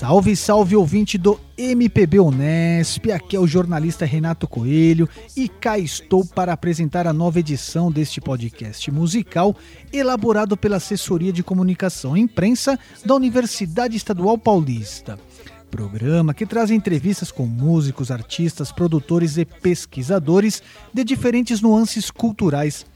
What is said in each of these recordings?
Salve, salve ouvinte do MPB Unesp, aqui é o jornalista Renato Coelho e cá estou para apresentar a nova edição deste podcast musical elaborado pela Assessoria de Comunicação e Imprensa da Universidade Estadual Paulista. Programa que traz entrevistas com músicos, artistas, produtores e pesquisadores de diferentes nuances culturais.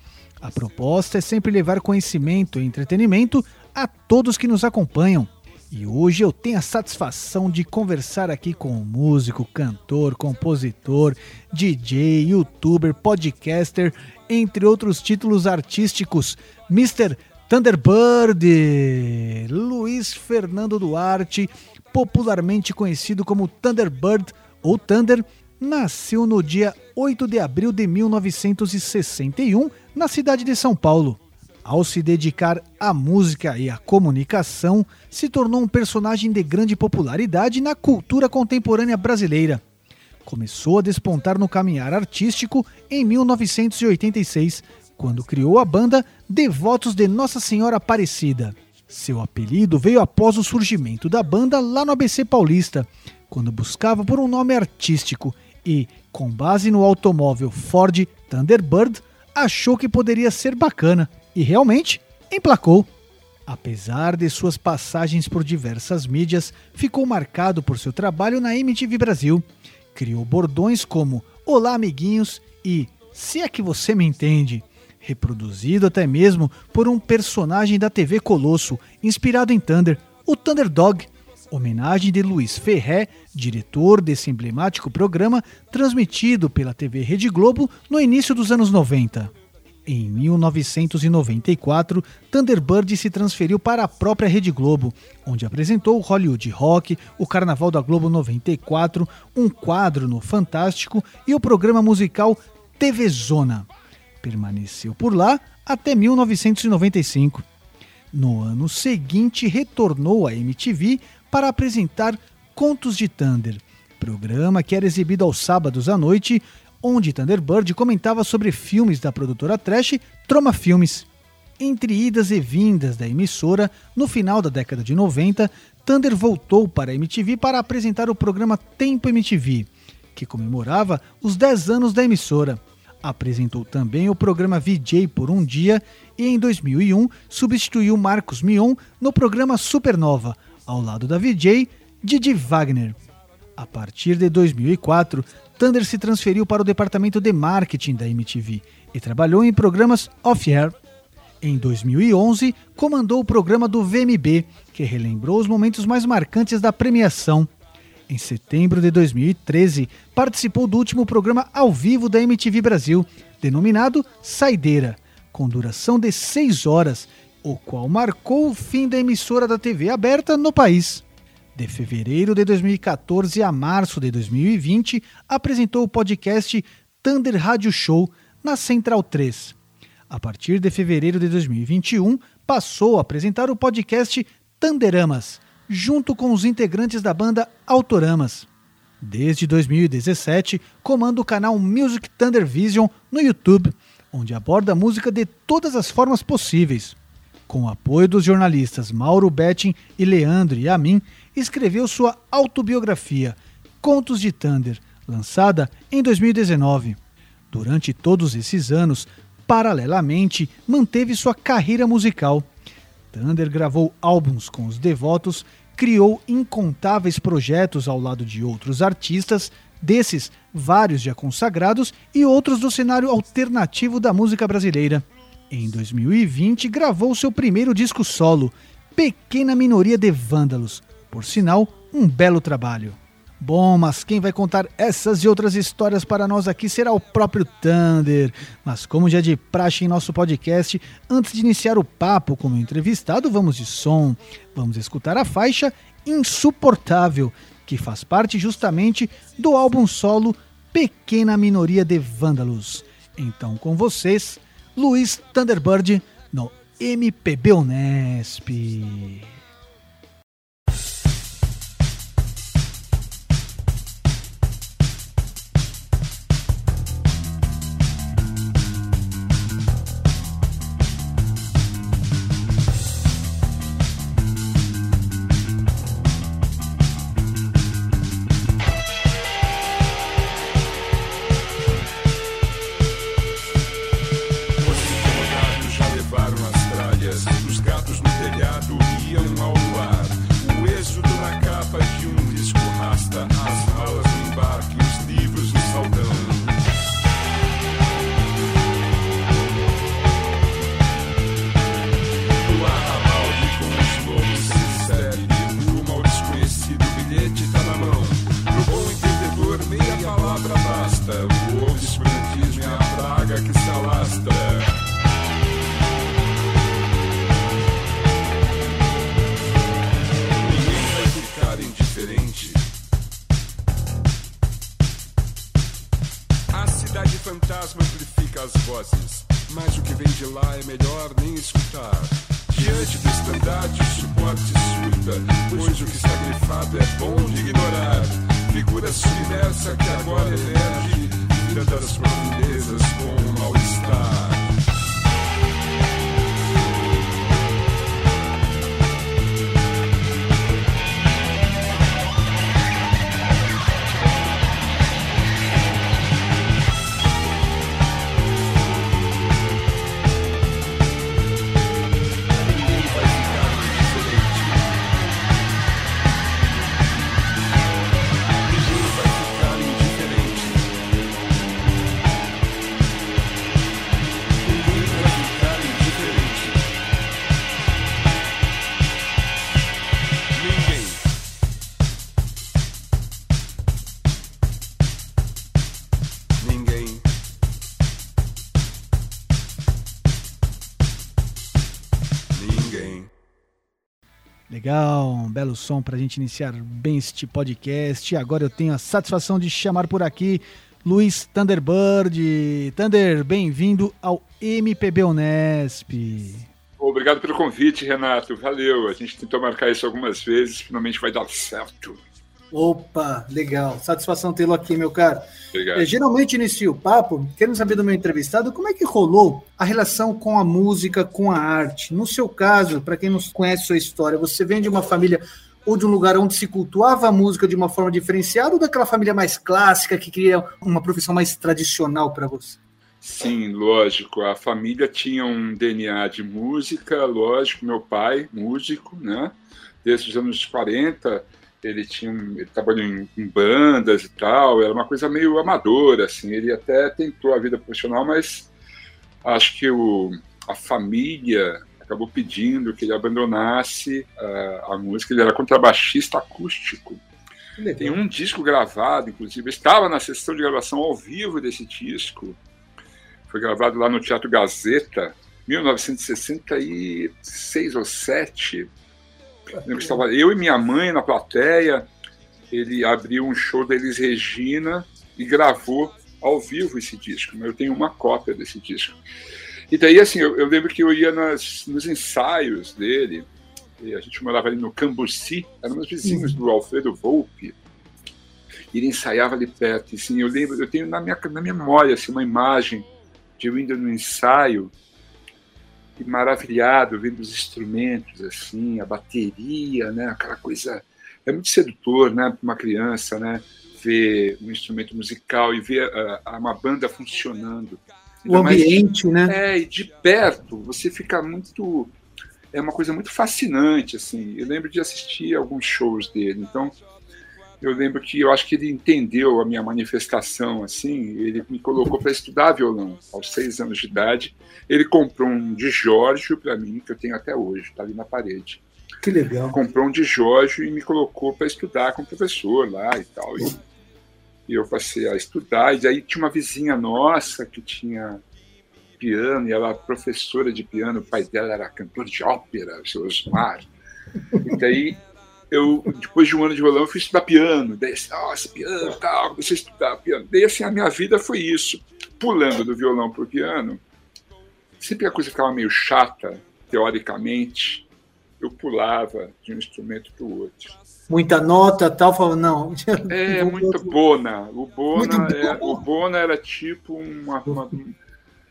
A proposta é sempre levar conhecimento e entretenimento a todos que nos acompanham. E hoje eu tenho a satisfação de conversar aqui com um músico, cantor, compositor, DJ, youtuber, podcaster, entre outros títulos artísticos, Mr. Thunderbird, Luiz Fernando Duarte, popularmente conhecido como Thunderbird ou Thunder, nasceu no dia 8 de abril de 1961 na cidade de São Paulo. Ao se dedicar à música e à comunicação, se tornou um personagem de grande popularidade na cultura contemporânea brasileira. Começou a despontar no caminhar artístico em 1986, quando criou a banda Devotos de Nossa Senhora Aparecida. Seu apelido veio após o surgimento da banda lá no ABC Paulista, quando buscava por um nome artístico e, com base no automóvel Ford Thunderbird, achou que poderia ser bacana e realmente emplacou. Apesar de suas passagens por diversas mídias, ficou marcado por seu trabalho na MTV Brasil. Criou bordões como Olá, amiguinhos e Se é que você me entende, reproduzido até mesmo por um personagem da TV Colosso, inspirado em Thunder, o Thunderdog, homenagem de Luiz Ferré, diretor desse emblemático programa transmitido pela TV Rede Globo no início dos anos 90. Em 1994, Thunderbird se transferiu para a própria Rede Globo, onde apresentou Hollywood Rock, o Carnaval da Globo 94, um quadro no Fantástico e o programa musical TV Zona. Permaneceu por lá até 1995. No ano seguinte, retornou à MTV para apresentar Contos de Thunder, programa que era exibido aos sábados à noite onde Thunderbird comentava sobre filmes da produtora Trash Troma Filmes. Entre idas e vindas da emissora, no final da década de 90, Thunder voltou para a MTV para apresentar o programa Tempo MTV, que comemorava os 10 anos da emissora. Apresentou também o programa VJ por um dia e em 2001 substituiu Marcos Mion no programa Supernova, ao lado da VJ Didi Wagner. A partir de 2004, Thunder se transferiu para o departamento de marketing da MTV e trabalhou em programas off-air. Em 2011, comandou o programa do VMB, que relembrou os momentos mais marcantes da premiação. Em setembro de 2013, participou do último programa ao vivo da MTV Brasil, denominado Saideira, com duração de seis horas, o qual marcou o fim da emissora da TV aberta no país. De fevereiro de 2014 a março de 2020, apresentou o podcast Thunder Radio Show na Central 3. A partir de fevereiro de 2021, passou a apresentar o podcast Thunderamas, junto com os integrantes da banda Autoramas. Desde 2017, comanda o canal Music Thunder Vision no YouTube, onde aborda música de todas as formas possíveis. Com o apoio dos jornalistas Mauro Betting e Leandro Yamin, escreveu sua autobiografia, Contos de Thunder, lançada em 2019. Durante todos esses anos, paralelamente, manteve sua carreira musical. Thunder gravou álbuns com os devotos, criou incontáveis projetos ao lado de outros artistas, desses vários já consagrados e outros do cenário alternativo da música brasileira. Em 2020, gravou seu primeiro disco solo, Pequena Minoria de Vândalos, por sinal, um belo trabalho. Bom, mas quem vai contar essas e outras histórias para nós aqui será o próprio Thunder. Mas como já de praxe em nosso podcast, antes de iniciar o papo com o entrevistado, vamos de som. Vamos escutar a faixa Insuportável, que faz parte justamente do álbum solo Pequena Minoria de Vândalos. Então, com vocês, Luiz Thunderbird no MPB Unesp. Belo som pra gente iniciar bem este podcast. Agora eu tenho a satisfação de chamar por aqui Luiz Thunderbird. Thunder, bem-vindo ao MPB Unesp. Obrigado pelo convite, Renato. Valeu. A gente tentou marcar isso algumas vezes, finalmente vai dar certo. Opa, legal. Satisfação tê-lo aqui, meu caro. Obrigado. Eu, geralmente inicio o papo querendo saber do meu entrevistado como é que rolou a relação com a música, com a arte. No seu caso, para quem não conhece sua história, você vem de uma família ou de um lugar onde se cultuava a música de uma forma diferenciada ou daquela família mais clássica que queria uma profissão mais tradicional para você? Sim, lógico. A família tinha um DNA de música, lógico. Meu pai, músico, né? Desde os anos 40, ele tinha, um- ele trabalhou em, em bandas e tal. Era uma coisa meio amadora, assim. Ele até tentou a vida profissional, mas acho que o, a família acabou pedindo que ele abandonasse ah, a música. Ele era contrabaixista acústico. Tem um disco gravado, inclusive, eu estava na sessão de gravação ao vivo desse disco. Foi gravado lá no Teatro Gazeta, 1966 ou 7. Que estava eu e minha mãe na plateia. Ele abriu um show da Elis Regina e gravou ao vivo esse disco. Eu tenho uma cópia desse disco. E daí, assim, eu, eu lembro que eu ia nas, nos ensaios dele. E a gente morava ali no Cambuci, éramos vizinhos do Alfredo Volpe. E ele ensaiava ali perto. E, assim, eu lembro, eu tenho na minha, na minha memória assim, uma imagem de eu indo no ensaio maravilhado vendo os instrumentos assim, a bateria, né, aquela coisa é muito sedutor, né, para uma criança, né, ver um instrumento musical e ver uh, uma banda funcionando. O ambiente, mais, né? É, e de perto você fica muito é uma coisa muito fascinante assim. Eu lembro de assistir alguns shows dele, então eu lembro que eu acho que ele entendeu a minha manifestação assim ele me colocou para estudar violão aos seis anos de idade. Ele comprou um de Giorgio para mim que eu tenho até hoje está ali na parede. Que legal. Comprou um de Giorgio e me colocou para estudar com o professor lá e tal. E, e eu passei a estudar e aí tinha uma vizinha nossa que tinha piano e ela era professora de piano o pai dela era cantor de ópera o seu Osmar. E daí eu, depois de um ano de violão, eu fui estudar piano. Daí, assim, nossa, piano tal, comecei a estudar piano. Daí, assim, a minha vida foi isso. Pulando do violão para o piano, sempre a coisa ficava meio chata, teoricamente, eu pulava de um instrumento para o outro. Muita nota tal, falava, não. É, muito bona. O bona, é, o bona era tipo uma, uma,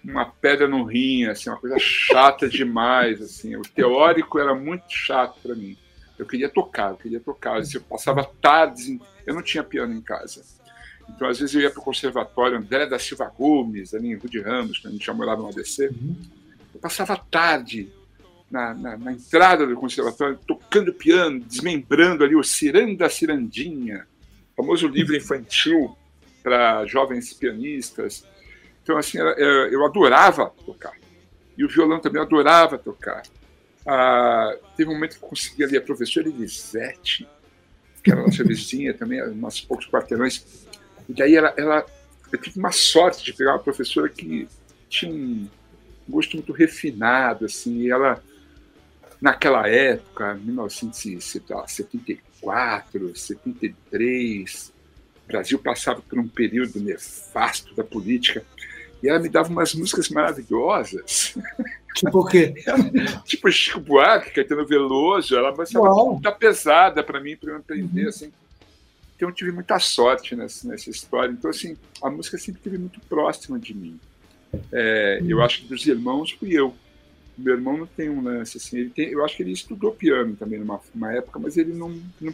uma pedra no rim, assim, uma coisa chata demais. Assim. O teórico era muito chato para mim. Eu queria tocar, eu queria tocar. Eu passava tardes, eu não tinha piano em casa. Então, às vezes, eu ia para o conservatório André da Silva Gomes, ali em Rude Ramos, quando a gente já morava no ABC. Eu passava tarde na, na, na, entrada do conservatório, tocando piano, desmembrando ali o Ciranda Cirandinha, famoso livro infantil para jovens pianistas. Então, assim, eu adorava tocar. E o violão também adorava tocar. Ah, teve um momento que eu consegui ali a professora Elisete, que era nossa vizinha também, uns poucos quarteirões. E daí ela, ela, eu tive uma sorte de pegar uma professora que tinha um gosto muito refinado, assim, e ela, naquela época, 1974, 73, o Brasil passava por um período nefasto da política, e ela me dava umas músicas maravilhosas. Tipo o quê? tipo Chico Buarque, Caetano Veloso, ela estava muito pesada para mim, para eu aprender, assim. Então eu tive muita sorte nessa, nessa história. Então, assim, a música sempre esteve muito próxima de mim. É, uhum. Eu acho que dos irmãos fui eu. Meu irmão não tem um lance assim. Ele tem, eu acho que ele estudou piano também numa, numa época, mas ele não, não,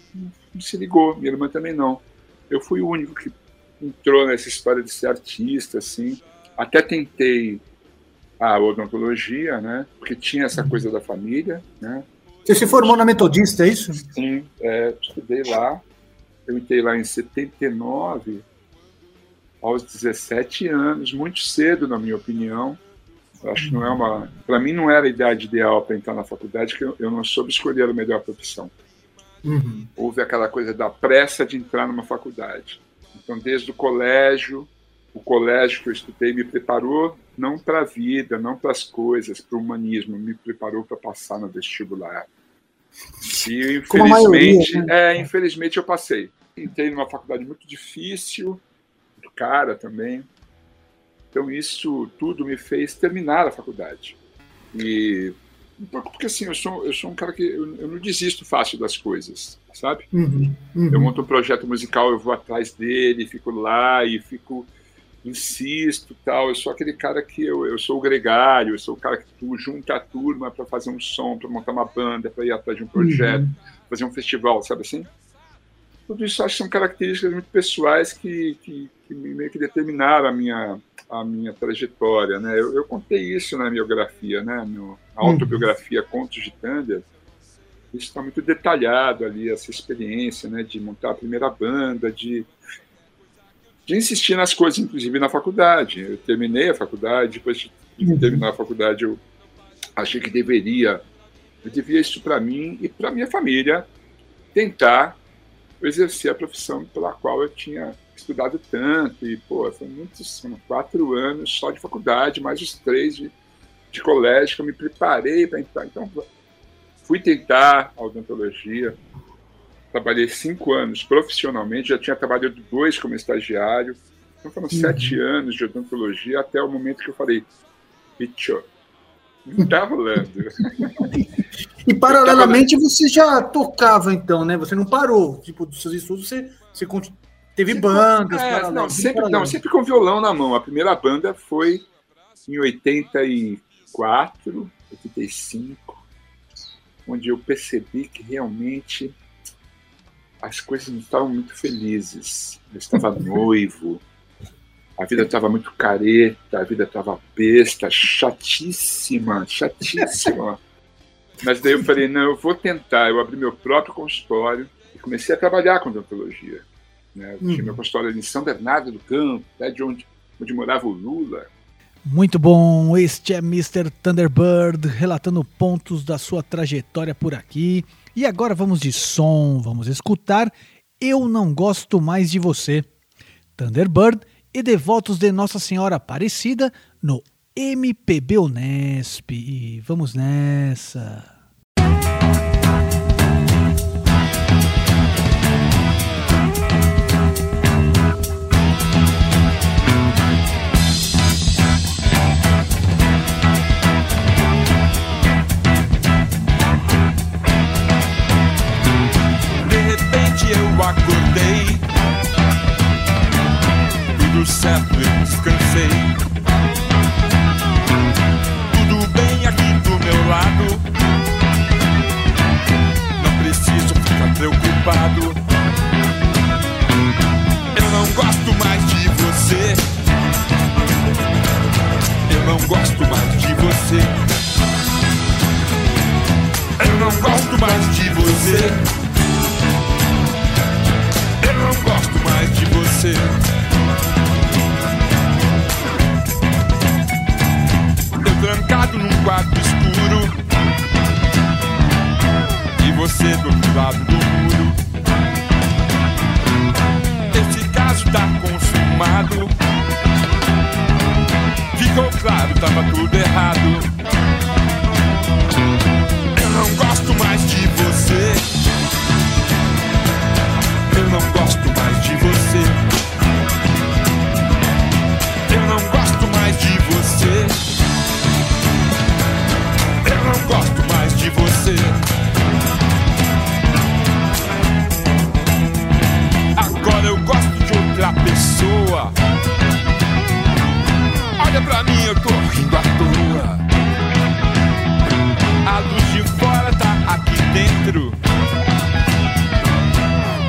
não se ligou. Minha irmã também não. Eu fui o único que entrou nessa história de ser artista, assim. Até tentei a odontologia, né? Porque tinha essa coisa da família, né? Você se formou na Metodista, é isso? Sim, é, estudei lá. Eu entrei lá em 79, aos 17 anos, muito cedo, na minha opinião. Eu acho que não é uma. Para mim, não era a idade ideal para entrar na faculdade, que eu, eu não soube escolher a melhor profissão. Uhum. Houve aquela coisa da pressa de entrar numa faculdade. Então, desde o colégio, o colégio que eu estudei me preparou não para a vida, não para as coisas, para o humanismo, me preparou para passar no vestibular. E infelizmente, maioria, né? é, infelizmente eu passei. Entrei numa faculdade muito difícil, muito cara também. Então isso tudo me fez terminar a faculdade. E porque assim, eu sou, eu sou um cara que eu, eu não desisto fácil das coisas, sabe? Uhum, uhum. Eu monto um projeto musical, eu vou atrás dele, fico lá e fico insisto tal. Eu sou aquele cara que eu, eu sou o gregário, eu sou o cara que tu junta a turma para fazer um som, para montar uma banda, para ir atrás de um projeto, uhum. fazer um festival, sabe assim? Tudo isso acho que são características muito pessoais que, que, que meio que determinaram a minha, a minha trajetória, né? Eu, eu contei isso na biografia, né? No, na uhum. autobiografia Contos de Thunder. Isso está muito detalhado ali, essa experiência, né? De montar a primeira banda, de de insistir nas coisas, inclusive na faculdade. Eu terminei a faculdade, depois de uhum. terminar a faculdade, eu achei que deveria, eu devia isso para mim e para minha família, tentar exercer a profissão pela qual eu tinha estudado tanto. E, pô, foi muitos, foram quatro anos só de faculdade, mais os três de, de colégio, que eu me preparei para entrar. Então, fui tentar a odontologia, trabalhei cinco anos profissionalmente, já tinha trabalhado dois como estagiário. Então foram uhum. sete anos de odontologia até o momento que eu falei, bicho, não tá rolando. e paralelamente tava... você já tocava então, né? Você não parou, tipo, dos seus estudos, você, você teve sempre, bandas. É, não, sempre, não, sempre com violão na mão. A primeira banda foi em 84, 85, onde eu percebi que realmente as coisas não estavam muito felizes. Eu estava noivo, a vida estava muito careta, a vida estava besta, chatíssima, chatíssima. Mas daí eu falei, não, eu vou tentar. Eu abri meu próprio consultório e comecei a trabalhar com odontologia. Né? Eu tinha meu consultório em São Bernardo do Campo, né, de onde, onde morava o Lula. Muito bom, este é Mr. Thunderbird relatando pontos da sua trajetória por aqui. E agora vamos de som, vamos escutar Eu Não Gosto Mais de Você, Thunderbird e Devotos de Nossa Senhora Aparecida no MPB Unesp. E vamos nessa! Descansei. Tudo bem aqui do meu lado. Não preciso ficar preocupado. Eu não gosto mais de você. Eu não gosto mais de você. Eu não gosto mais de você. você. Trancado num quarto escuro. E você do outro lado do muro. Esse caso tá consumado. ficou claro, tava tudo errado. Eu não gosto mais de você. Eu não gosto mais de você. Eu não gosto mais de você. Pessoa. Olha pra mim, eu tô rindo à toa. A luz de fora tá aqui dentro.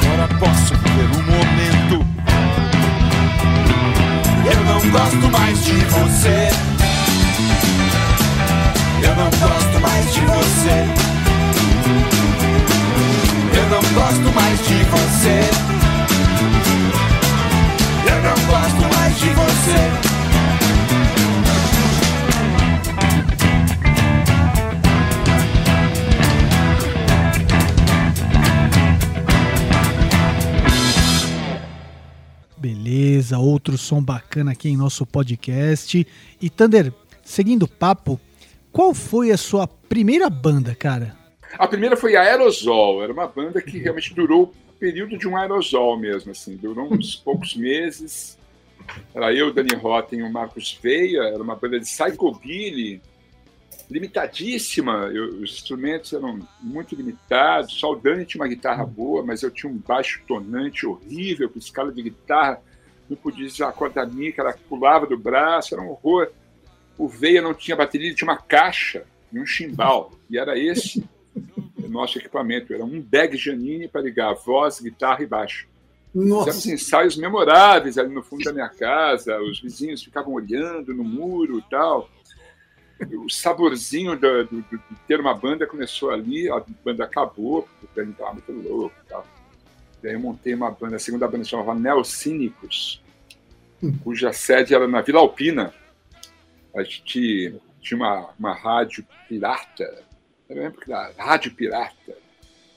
Agora posso ver o momento. Eu não gosto mais de você. Eu não gosto mais de você. Eu não gosto mais de você. De você. Beleza, outro som bacana aqui em nosso podcast. E Thunder, seguindo o papo, qual foi a sua primeira banda, cara? A primeira foi a Aerosol, era uma banda que realmente durou o período de um aerosol mesmo, assim, durou uns poucos meses. Era eu, Dani Rotten e o Marcos Veia, era uma banda de psychobilly, limitadíssima, eu, os instrumentos eram muito limitados, só o Dani tinha uma guitarra boa, mas eu tinha um baixo tonante horrível, com escala de guitarra, não podia usar a corda que ela pulava do braço, era um horror. O Veia não tinha bateria, ele tinha uma caixa e um chimbal, e era esse o nosso equipamento, era um bag Janine para ligar voz, guitarra e baixo. Nossa. Fizemos ensaios memoráveis ali no fundo da minha casa, os vizinhos ficavam olhando no muro e tal o saborzinho de, de, de, ter uma banda começou ali, a banda acabou, porque a gente estava muito louco e tal. E aí eu montei uma banda, a segunda banda se chamava Neocínicos, hum. cuja sede era na Vila Alpina. A gente tinha uma, uma rádio pirata, eu lembro que era Rádio Pirata.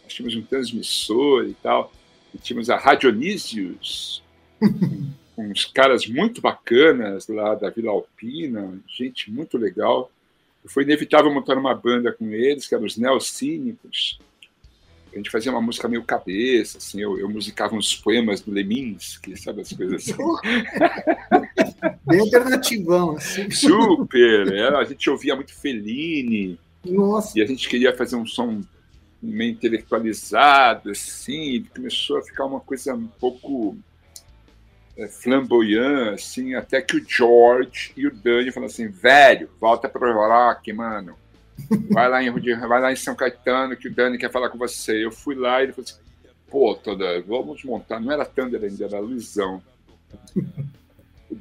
Nós tínhamos um transmissor e tal, e tínhamos a Radionísios, uns caras muito bacanas lá da Vila Alpina, gente muito legal. Foi inevitável montar uma banda com eles, que eram os Neocínicos. A gente fazia uma música meio cabeça, assim, eu, eu musicava uns poemas do Leminski, sabe as coisas assim. Bem alternativão, assim. Super! Era, a gente ouvia muito Fellini. Nossa. E a gente queria fazer um som meio intelectualizado, assim, começou a ficar uma coisa um pouco é, flamboyant, assim, até que o George e o Dani falaram assim, velho, volta pro rock, mano. Vai lá, em, vai lá em São Caetano que o Dani quer falar com você. Eu fui lá e ele falou assim, pô, toda, vamos montar, não era Thunder ainda, era Luizão.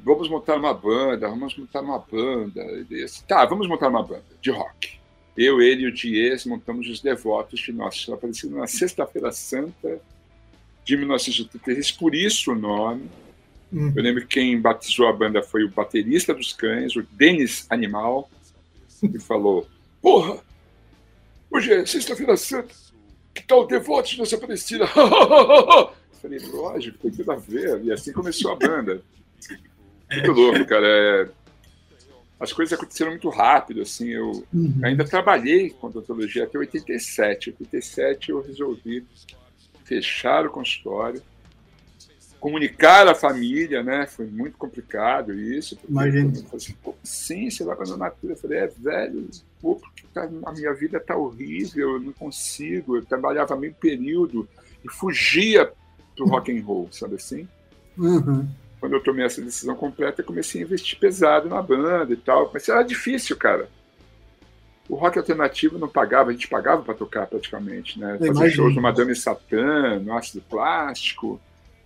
Vamos montar uma banda, vamos montar uma banda. Disse, tá, vamos montar uma banda de rock. Eu, ele e o Dias montamos os Devotos de Nossa Aparecida na Sexta-feira Santa de 1983, por isso o nome. Uhum. Eu lembro que quem batizou a banda foi o baterista dos cães, o Denis Animal, que falou: Porra, hoje é sexta-feira santa, que tal o devoto de Nossa Aparecida? Falei, lógico, tem tudo a ver. E assim começou a banda. Muito louco, cara. É... As coisas aconteceram muito rápido, assim. Eu uhum. ainda trabalhei com odontologia até 87. Em 87 eu resolvi fechar o consultório comunicar à família, né? Foi muito complicado isso. Imagina. Assim, sim, você vai abandonar tudo. Eu falei, é, velho, pô, porque tá, a minha vida tá horrível, eu não consigo. Eu trabalhava meio período e fugia do rock and roll, sabe assim? Uhum. Quando eu tomei essa decisão completa, comecei a investir pesado na banda e tal. Mas era difícil, cara. O rock alternativo não pagava, a gente pagava para tocar praticamente, né? Fazer shows no Madame Satã, no Ácido Plástico.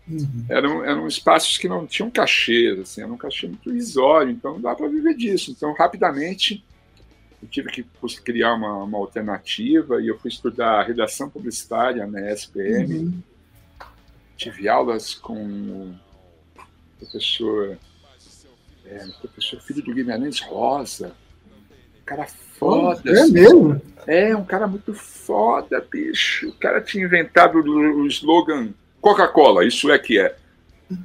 Uhum. Eram, eram espaços que não tinham cachê, assim, era um cachê muito irrisório, então não dá para viver disso. Então, rapidamente, eu tive que criar uma, uma alternativa e eu fui estudar redação publicitária na SPM. Uhum. Tive aulas com professor, é, professor filho do Guimarães Rosa, um cara foda. Oh, é assim. mesmo? É, um cara muito foda, bicho. O cara tinha inventado o, o slogan Coca-Cola, isso é que é.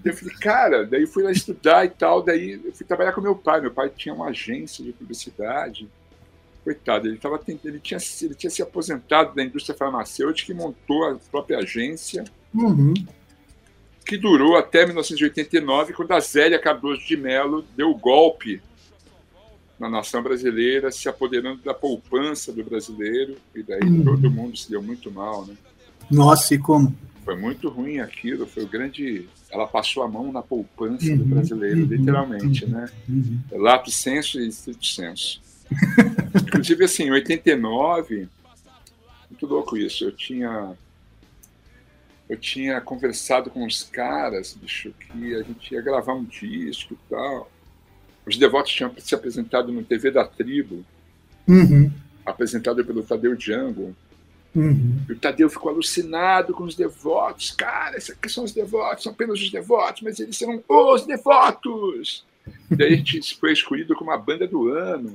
Eu falei, cara, daí fui lá estudar e tal, daí eu fui trabalhar com meu pai. Meu pai tinha uma agência de publicidade. Coitado, ele, tava, ele, tinha, ele tinha se aposentado da indústria farmacêutica e montou a própria agência, Uhum. Que durou até 1989, quando a Zélia Cardoso de Mello deu o golpe na nação brasileira, se apoderando da poupança do brasileiro, e daí Uhum. todo mundo se deu muito mal, né? Nossa, e como? Foi muito ruim aquilo, foi o grande. Ela passou a mão na poupança do Uhum, brasileiro, uhum, literalmente, né? Uhum. Lato senso e estrito senso. Inclusive, assim, em 89, muito louco isso, eu tinha. Eu tinha conversado com os caras, bicho, que a gente ia gravar um disco e tal. Os devotos tinham se apresentado no TV da Tribo, Uhum. apresentado pelo Tadeu Django. Uhum. E o Tadeu ficou alucinado com os devotos. Cara, esses aqui são os devotos, são apenas os devotos, mas eles serão os devotos. E daí a gente foi escolhido como a banda do ano,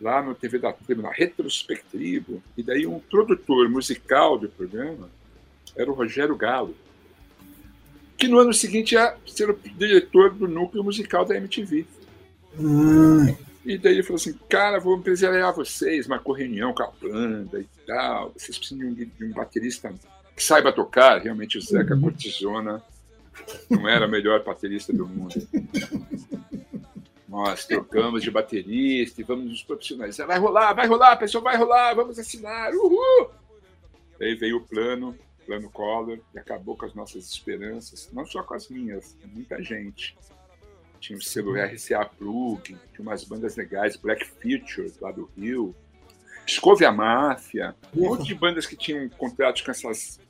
lá no TV da Tribo, na Retrospectivo. E daí um produtor musical do programa era o Rogério Galo, que no ano seguinte ia ser o diretor do núcleo musical da MTV. Ah, E daí ele falou assim, cara, vou empresariar vocês, marcou reunião com a banda e tal. Vocês precisam de um, baterista que saiba tocar. Realmente o Zeca Cortisona não era o melhor baterista do mundo. Nós trocamos de baterista e vamos nos profissionalizar. Vai rolar, vai rolar, pessoal, vai rolar, vamos assinar, uhul! Daí veio o plano, plano Collor, e acabou com as nossas esperanças, não só com as minhas, muita gente tinha o selo RCA Plug, tinha umas bandas legais, Black Future, lá do Rio, Escove a Máfia, um monte de bandas que tinham contratos com essas,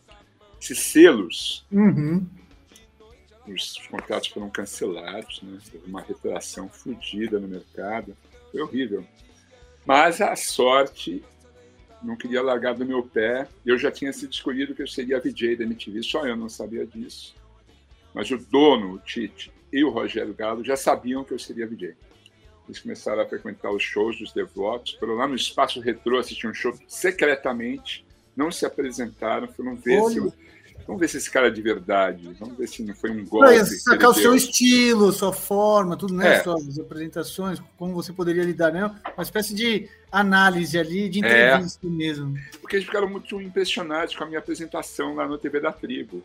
esses selos. uhum. Os contratos foram cancelados, né? Teve uma retração fodida no mercado. Foi horrível. Mas a sorte não queria largar do meu pé. Eu já tinha sido escolhido que eu seria VJ da MTV, só eu não sabia disso. Mas o dono, o Tite, e o Rogério Galo já sabiam que eu seria VJ. Eles começaram a frequentar os shows dos devotos, foram lá no Espaço Retrô assistir um show secretamente, não se apresentaram, foram ver se eu- Vamos ver se esse cara é de verdade. Vamos ver se não foi um golpe. Que sacar o seu deu. estilo, sua forma, tudo, né? É. Suas apresentações, como você poderia lidar, né? Uma espécie de análise ali, de É. entrevista mesmo. Porque eles ficaram muito impressionados com a minha apresentação lá no TV da Tribo.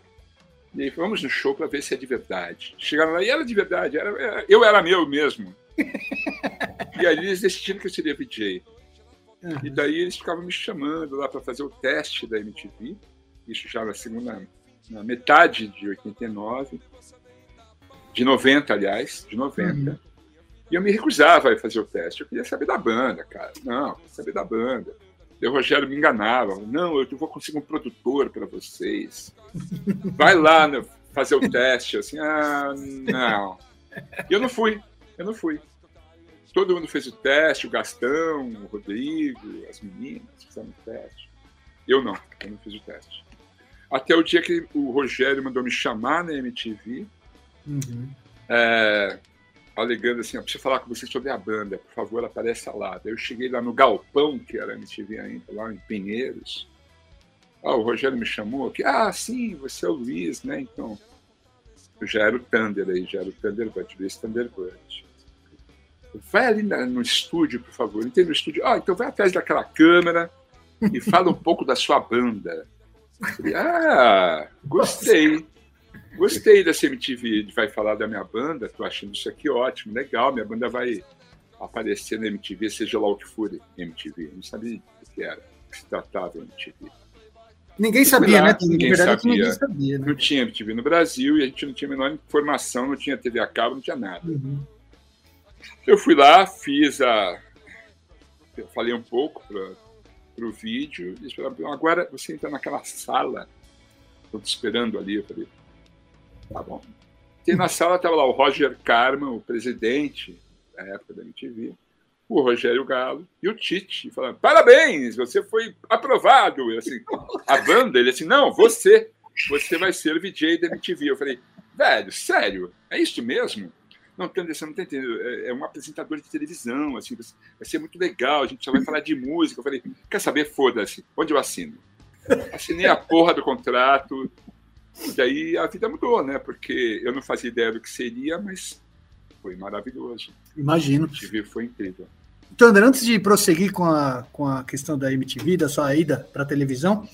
E aí, vamos no show para ver se é de verdade. Chegaram lá e era de verdade. Era, era- eu era meu mesmo. e aí eles decidiram que eu seria VJ. E daí eles ficavam me chamando lá para fazer o teste da MTV. Isso já na segunda, na metade de 89. De 90, aliás, de 90. E eu me recusava a fazer o teste. Eu queria saber da banda, cara. Não, eu queria saber da banda. E o Rogério me enganava. Não, eu vou conseguir um produtor para vocês. Vai lá né, fazer o teste. Assim, ah, não. E eu não fui. Eu não fui. Todo mundo fez o teste, o Gastão, o Rodrigo, as meninas fizeram o teste. Eu não, eu não fiz o teste. Até o dia que o Rogério mandou me chamar na MTV, Uhum. é, alegando assim, eu preciso falar com você sobre a banda, por favor, apareça lá. Daí eu cheguei lá no Galpão, que era a MTV ainda, lá em Pinheiros. Ah, o Rogério me chamou aqui. Ah, sim, você é o Luiz, né? Então, eu já era o Thunder aí, já era o Thunderbird, Luiz Thunderbird. Vai ali na- no estúdio, por favor. Entrei no estúdio. Ah, então vai atrás daquela câmera e fala um pouco da sua banda. Ah, gostei. Gostei dessa MTV, vai falar da minha banda, tô achando isso aqui ótimo, legal, minha banda vai aparecer na MTV, seja lá o que for MTV. Eu não sabia o que era, o que se tratava MTV. Ninguém sabia, lá, né? Ninguém verdade, que ninguém sabia. sabia, né? Não tinha MTV no Brasil e a gente não tinha a menor informação, não tinha TV a cabo, não tinha nada. Uhum. Eu fui lá, fiz a. Eu falei um pouco para o vídeo, e falaram, agora você entra naquela sala. Estou te esperando ali. Eu falei, tá bom. E na sala estava lá o Roger Carman, o presidente da época da MTV, o Rogério Galo e o Tite, falando, parabéns, você foi aprovado. Eu, assim, a banda, ele assim, não, você, você vai ser VJ da MTV. Eu falei, velho, sério, é isso mesmo? Não, Tander, você não está entendendo. É é um apresentador de televisão, assim, vai ser muito legal, a gente só vai falar de música. Eu falei, quer saber? Foda-se, onde eu assino? Assinei a porra do contrato, E aí a vida mudou, né? Porque eu não fazia ideia do que seria, mas foi maravilhoso. Imagino. MTV foi incrível. Então, André, antes de prosseguir com a, com a questão da MTV, da sua ida para a televisão,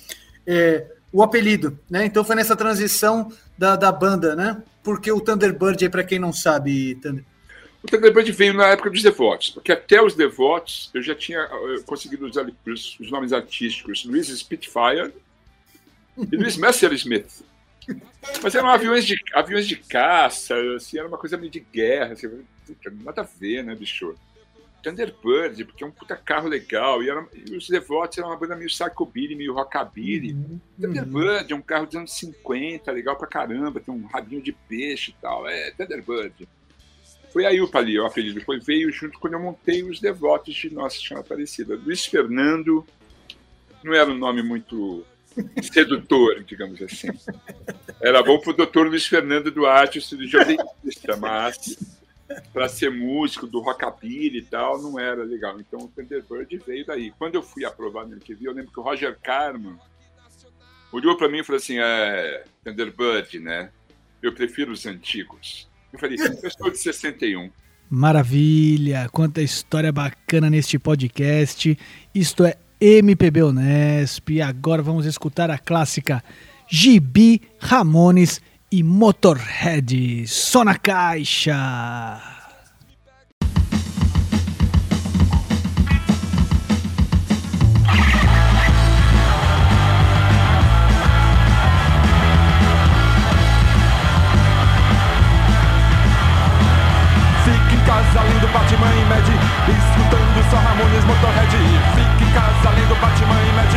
é, o apelido, né? Então foi nessa transição da, da banda, né? Porque o Thunderbird, para quem não sabe, Thunder... O Thunderbird veio na época dos devotos, porque até os devotos eu já tinha uh, conseguido os, os, os, nomes artísticos Luiz Spitfire e Luiz Messerschmitt. Mas eram aviões de, aviões de caça, assim, era uma coisa meio de guerra, assim, nada a ver, né, bicho? Thunderbird, porque é um puta carro legal. E, era, e os Devotos eram uma banda meio psychobilly, meio rockabilly. Uhum. Thunderbird é um carro dos anos 50, legal pra caramba, tem um rabinho de peixe e tal. É, Thunderbird. Foi aí o Pali, o apelido. Depois veio junto quando eu montei os Devotos de Nossa Senhora Aparecida. Luiz Fernando não era um nome muito sedutor, digamos assim. Era bom pro doutor Luiz Fernando Duarte, o cirurgião dentista, mas para ser músico do rockabilly e tal, não era legal. Então o Thunderbird veio daí. Quando eu fui aprovar no MTV, eu lembro que o Roger Carman olhou para mim e falou assim: é, Thunderbird, né? Eu prefiro os antigos. Eu falei: eu sou de 61. Maravilha! Quanta história bacana neste podcast. Isto é MPB Unesp. E agora vamos escutar a clássica Gibi Ramones e Motorhead. Só na caixa. casa além do Batman e Mad Escutando só Ramones Motorhead Fique em casa além do Batman e Mad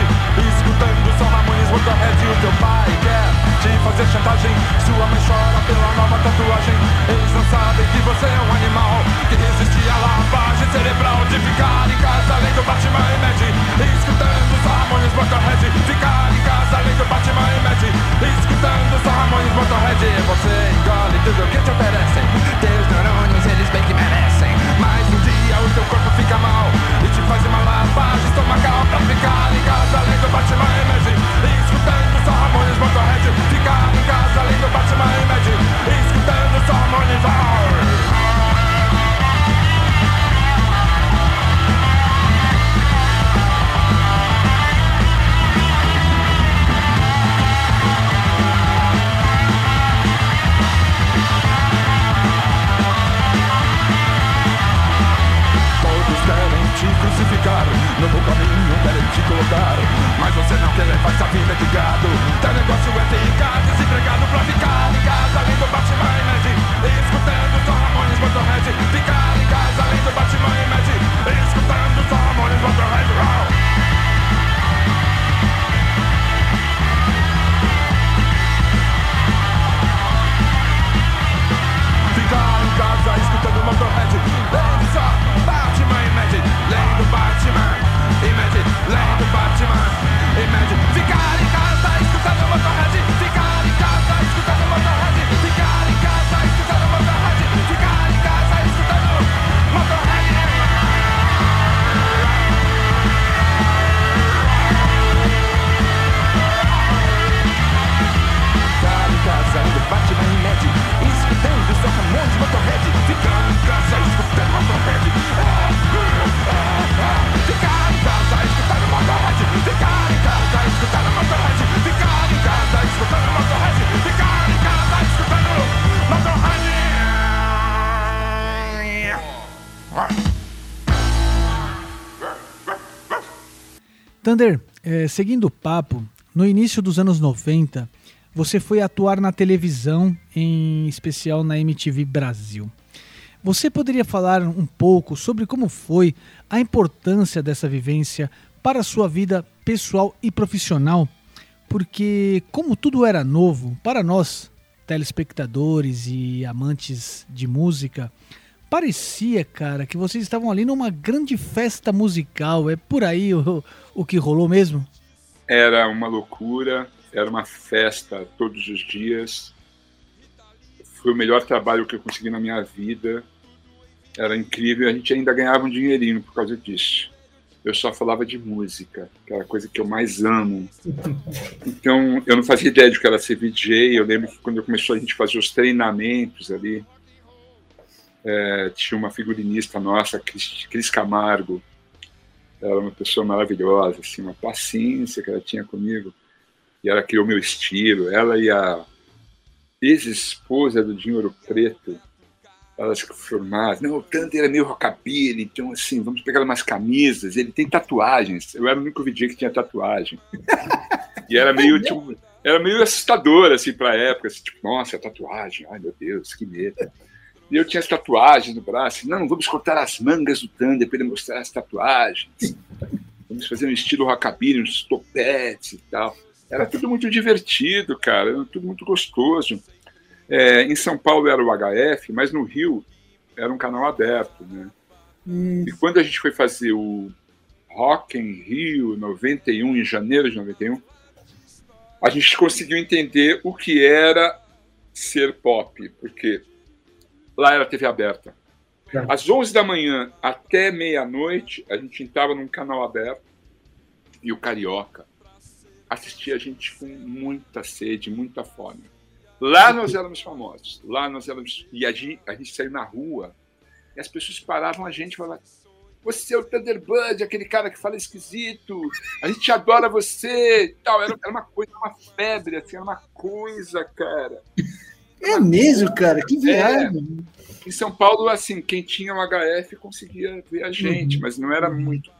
Escutando só Ramones Motorhead O teu pai quer te fazer chantagem. Sua mãe chora pela nova tatuagem. Eles não sabem que você é um animal Que resiste à lavagem cerebral De ficar em casa além do Batman e Mad Escutando só Ramones Motorhead. Ficar em casa além do Batman e Mad Escutando só Ramones Motorhead. Você engole tudo que te oferecem. Teus neurônios eles bem que merecem. Mas um dia o teu corpo fica mal. E te faz uma lavagem estomacal Pra ficar em casa além do Batman e Mad Motorhead Ficar em casa além do Batman e Mad Escutando só Ramones crucificar. No meu caminho querem te colocar. Mas você não quer levar essa vida de gado. Teu negócio é ficar desempregado Pra ficar em casa. Além do Batman e Mad Escutando só Ramones Motorhead. Ficar em casa além do Batman e Mad Escutando só Ramones Motorhead. Oh! Ficar em casa escutando Motorhead. Lendo Batman e Mad Lendo Batman e Mad Ficar em casa escutando Motorhead Ficar Thunder, é, seguindo o papo, no início dos anos 90, você foi atuar na televisão, em especial na MTV Brasil. Você poderia falar um pouco sobre como foi a importância dessa vivência para a sua vida pessoal e profissional? Porque, como tudo era novo, para nós, telespectadores e amantes de música, parecia, cara, que vocês estavam ali numa grande festa musical. É por aí o, o que rolou mesmo? Era uma loucura, era uma festa todos os dias. Foi o melhor trabalho que eu consegui na minha vida. Era incrível, a gente ainda ganhava um dinheirinho por causa disso. eu só falava de música, aquela coisa que eu mais amo. Então, eu não fazia ideia de que era ser VJ. Eu lembro que quando começou a gente fazer os treinamentos ali, é, tinha uma figurinista nossa, Cris, Cris Camargo. Ela era uma pessoa maravilhosa, assim, uma paciência que ela tinha comigo. E ela criou meu estilo. Ela e a ex-esposa do Dinho Ouro Preto, elas formadas. Não, o Thunder é meio rockabilly, então assim, vamos pegar umas camisas. Ele tem tatuagens. Eu era o único vídeo que tinha tatuagem. e era meio, tipo, era meio assustador, assim, pra época. Assim, tipo, nossa, tatuagem, ai meu Deus, que medo. E eu tinha as tatuagens no braço. Não, vamos cortar as mangas do Thunder para ele mostrar as tatuagens. Vamos fazer um estilo rockabilly, uns topetes e tal. Era tudo muito divertido, cara, era tudo muito gostoso. É, em São Paulo era o HF, mas no Rio era um canal aberto, né? Hum. E quando a gente foi fazer o Rock em Rio 91, em janeiro de 91, a gente conseguiu entender o que era ser pop, porque lá era TV aberta. É. Às 11 da manhã até meia-noite, a gente entrava num canal aberto e o Carioca assistia a gente com muita sede, muita fome. Lá nós éramos famosos, lá nós éramos. E a gente, a gente saiu na rua e as pessoas paravam a gente e falavam: Você é o Thunderbird, aquele cara que fala esquisito, a gente adora você tal. Era, era uma coisa, uma febre, assim, era uma coisa, cara. É mesmo, cara? Que viagem. É, em São Paulo, assim, quem tinha o HF conseguia ver a gente, uhum. mas não era muito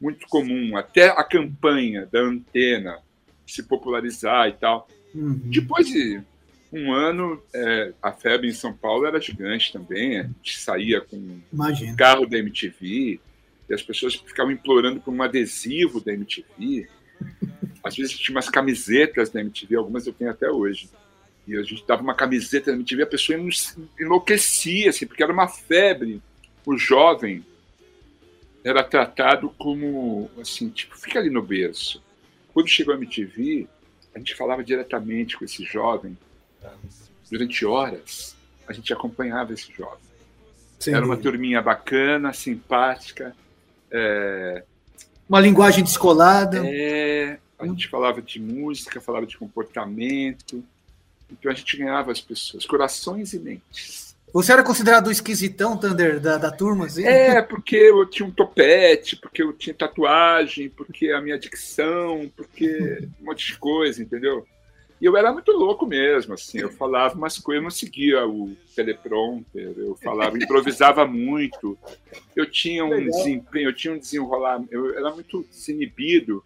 muito comum, até a campanha da antena se popularizar e tal. Uhum. Depois de um ano, é, a febre em São Paulo era gigante também. A gente saía com um carro da MTV e as pessoas ficavam implorando por um adesivo da MTV. Às vezes tinha umas camisetas da MTV, algumas eu tenho até hoje. E a gente dava uma camiseta da MTV, a pessoa enlouquecia, assim, porque era uma febre. O jovem era tratado como, assim, tipo, fica ali no berço. Quando chegou a MTV, a gente falava diretamente com esse jovem. Durante horas, a gente acompanhava esse jovem. Era uma turminha bacana, simpática. É... Uma linguagem descolada. É, a gente falava de música, falava de comportamento. Então a gente ganhava as pessoas, corações e mentes. Você era considerado o esquisitão, Thunder, da, da turma? Assim? É, porque eu tinha um topete, porque eu tinha tatuagem, porque a minha dicção, porque um monte de coisa, entendeu? E eu era muito louco mesmo, assim, eu falava umas coisas, eu não seguia o teleprompter, eu falava, improvisava muito, eu tinha um Legal. desempenho, eu tinha um desenrolar, eu era muito desinibido.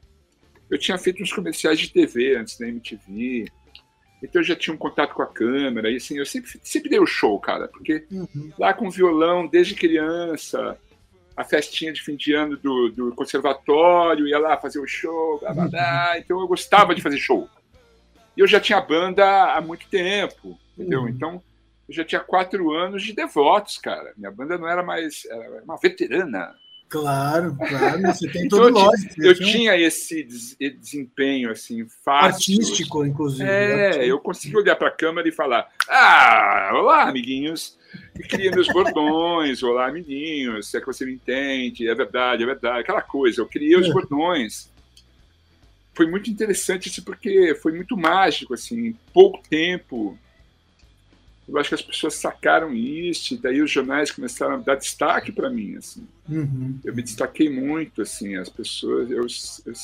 Eu tinha feito uns comerciais de TV antes da MTV, então eu já tinha um contato com a câmera, e assim, eu sempre, sempre dei o show, cara, porque uhum. lá com violão, desde criança, a festinha de fim de ano do, do conservatório, ia lá fazer o show, blá, blá, blá, uhum. então eu gostava de fazer show. E eu já tinha banda há muito tempo, entendeu? Uhum. Então eu já tinha quatro anos de devotos, cara. Minha banda não era mais, era uma veterana, Claro, claro, você tem todo então, lógico. Eu, tinha esse desempenho assim fácil, artístico, inclusive. É, eu consegui olhar para a câmera e falar: "Ah, olá, amiguinhos". E queria meus bordões, olá, amiguinhos, se é que você me entende, é verdade, é verdade, aquela coisa. Eu queria os é. bordões. Foi muito interessante isso porque foi muito mágico assim, em pouco tempo eu acho que as pessoas sacaram isso, e daí os jornais começaram a dar destaque para mim, assim. Uhum. Eu me destaquei muito, assim, as pessoas, eu, eu,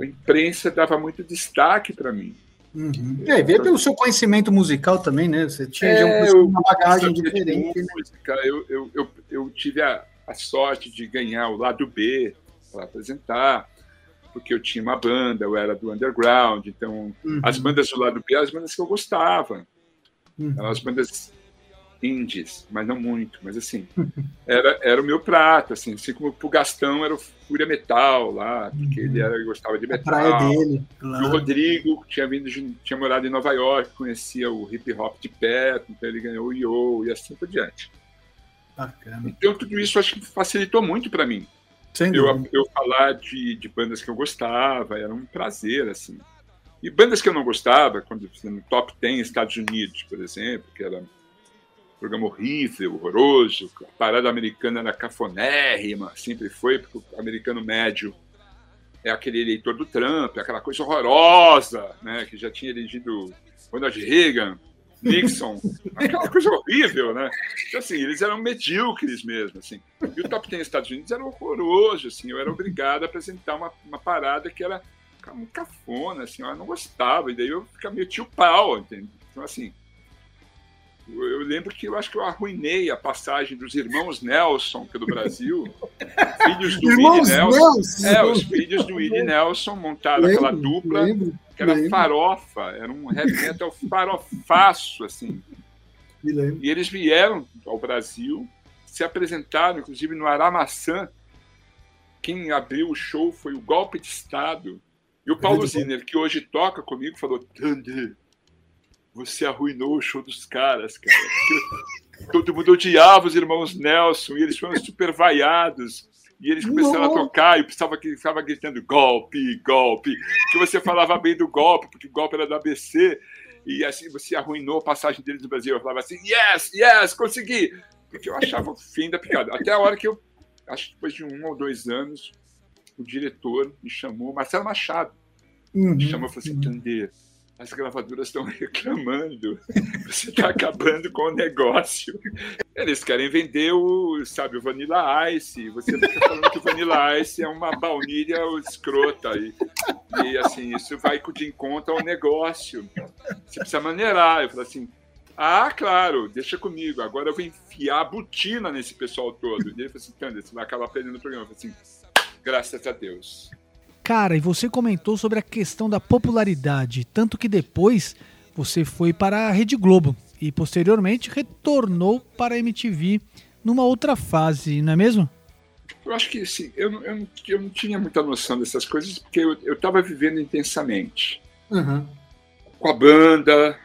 a imprensa dava muito destaque para mim. Uhum. É, veio pelo seu conhecimento musical também, né? Você tinha é, uma bagagem diferente. Né? Música. Eu, eu, eu, eu tive a, a sorte de ganhar o lado B para apresentar, porque eu tinha uma banda, eu era do underground, então uhum. as bandas do lado B, as bandas que eu gostava. Uhum. Eram as bandas indies, mas não muito, mas assim, era, era o meu prato, assim, assim como pro Gastão era o Fúria Metal lá, porque uhum. ele era, gostava de metal. A praia dele, claro. E o Rodrigo tinha vindo, tinha morado em Nova York, conhecia o hip hop de perto, então ele ganhou o Yo e assim por diante. Bacana. Então tudo isso acho que facilitou muito para mim. eu, eu falar de, de bandas que eu gostava, era um prazer, assim. E bandas que eu não gostava, quando no top 10 Estados Unidos, por exemplo, que era programa horrível, horroroso, a parada americana era cafonérrima, sempre foi, porque o americano médio é aquele eleitor do Trump, aquela coisa horrorosa, né, que já tinha elegido Ronald Reagan, Nixon, aquela coisa horrível, né? Então, assim, eles eram medíocres mesmo, assim. E o Top Ten dos Estados Unidos era horroroso, assim. Eu era obrigado a apresentar uma, uma parada que era um cafona, assim. Eu não gostava, e daí eu ficava meio tio pau, entende? Então, assim, eu lembro que eu acho que eu arruinei a passagem dos irmãos Nelson pelo Brasil. filhos do irmãos Willie Nelson. Nelson. É, os filhos do Willie Nelson montaram lembro, aquela dupla lembro, que era lembro. farofa, era um heavy metal farofaço, assim. E eles vieram ao Brasil, se apresentaram, inclusive, no Aramaçã. Quem abriu o show foi o Golpe de Estado. E o Paulo Ziner, que hoje toca comigo, falou: Thunder, você arruinou o show dos caras, cara. Todo mundo odiava os irmãos Nelson e eles foram super vaiados. E eles começaram Não. a tocar e estava estava gritando golpe, golpe. Que você falava bem do golpe, porque o golpe era do ABC. E assim você arruinou a passagem deles no Brasil. Eu falava assim: yes, yes, consegui. Porque eu achava o fim da picada. Até a hora que eu, acho que depois de um ou dois anos, o diretor me chamou, Marcelo Machado, uhum. me chamou e falou assim: Tandê, as gravadoras estão reclamando, você está acabando com o negócio. Eles querem vender o, sabe, o Vanilla Ice. Você fica falando que o Vanilla Ice é uma baunilha escrota. E, e assim, isso vai de encontro ao negócio. Você precisa maneirar. Eu falo assim, ah, claro, deixa comigo. Agora eu vou enfiar a botina nesse pessoal todo. E ele falou assim, Tander, você vai acabar perdendo o programa. Eu falei assim, graças a Deus. Cara, e você comentou sobre a questão da popularidade, tanto que depois você foi para a Rede Globo e posteriormente retornou para a MTV numa outra fase, não é mesmo? Eu acho que sim. Eu, eu, eu não tinha muita noção dessas coisas porque eu estava vivendo intensamente. Uhum. Com a banda,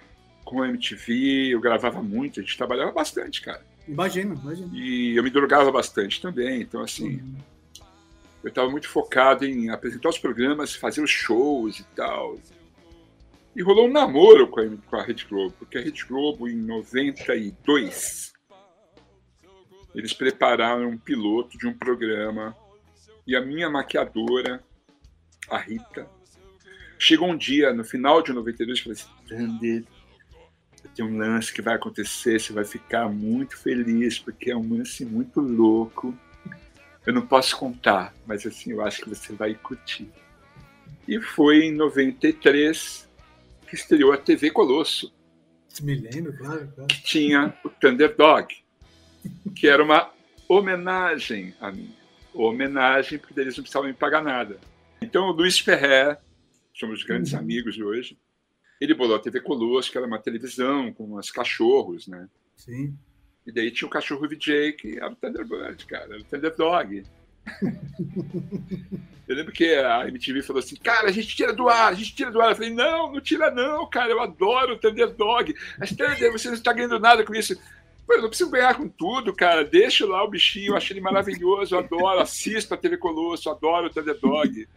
com a MTV, eu gravava muito, a gente trabalhava bastante, cara. Imagino, imagino. E eu me drogava bastante também, então assim. Uhum eu estava muito focado em apresentar os programas, fazer os shows e tal. E rolou um namoro com a, com a Rede Globo, porque a Rede Globo, em 92, eles prepararam um piloto de um programa e a minha maquiadora, a Rita, chegou um dia, no final de 92, e falou assim: Tander, tem um lance que vai acontecer, você vai ficar muito feliz, porque é um lance muito louco eu não posso contar, mas assim, eu acho que você vai curtir. E foi em 93 que estreou a TV Colosso. Me lembro, claro, claro. Que tinha o Thunder Dog, que era uma homenagem a mim. Homenagem, porque eles não precisavam me pagar nada. Então, o Luiz Ferrer, somos grandes uhum. amigos hoje, ele bolou a TV Colosso, que era uma televisão com uns cachorros, né? Sim. E daí tinha o cachorro VJ, que era o Thunderbird, cara, era o Thunderdog. eu lembro que a MTV falou assim, cara, a gente tira do ar, a gente tira do ar. Eu falei, não, não tira não, cara, eu adoro o Thunderdog. Mas Thunder, você não está ganhando nada com isso. eu não preciso ganhar com tudo, cara. Deixa lá o bichinho, eu acho ele maravilhoso, eu adoro, assisto a TV Colosso, adoro o Thunderdog.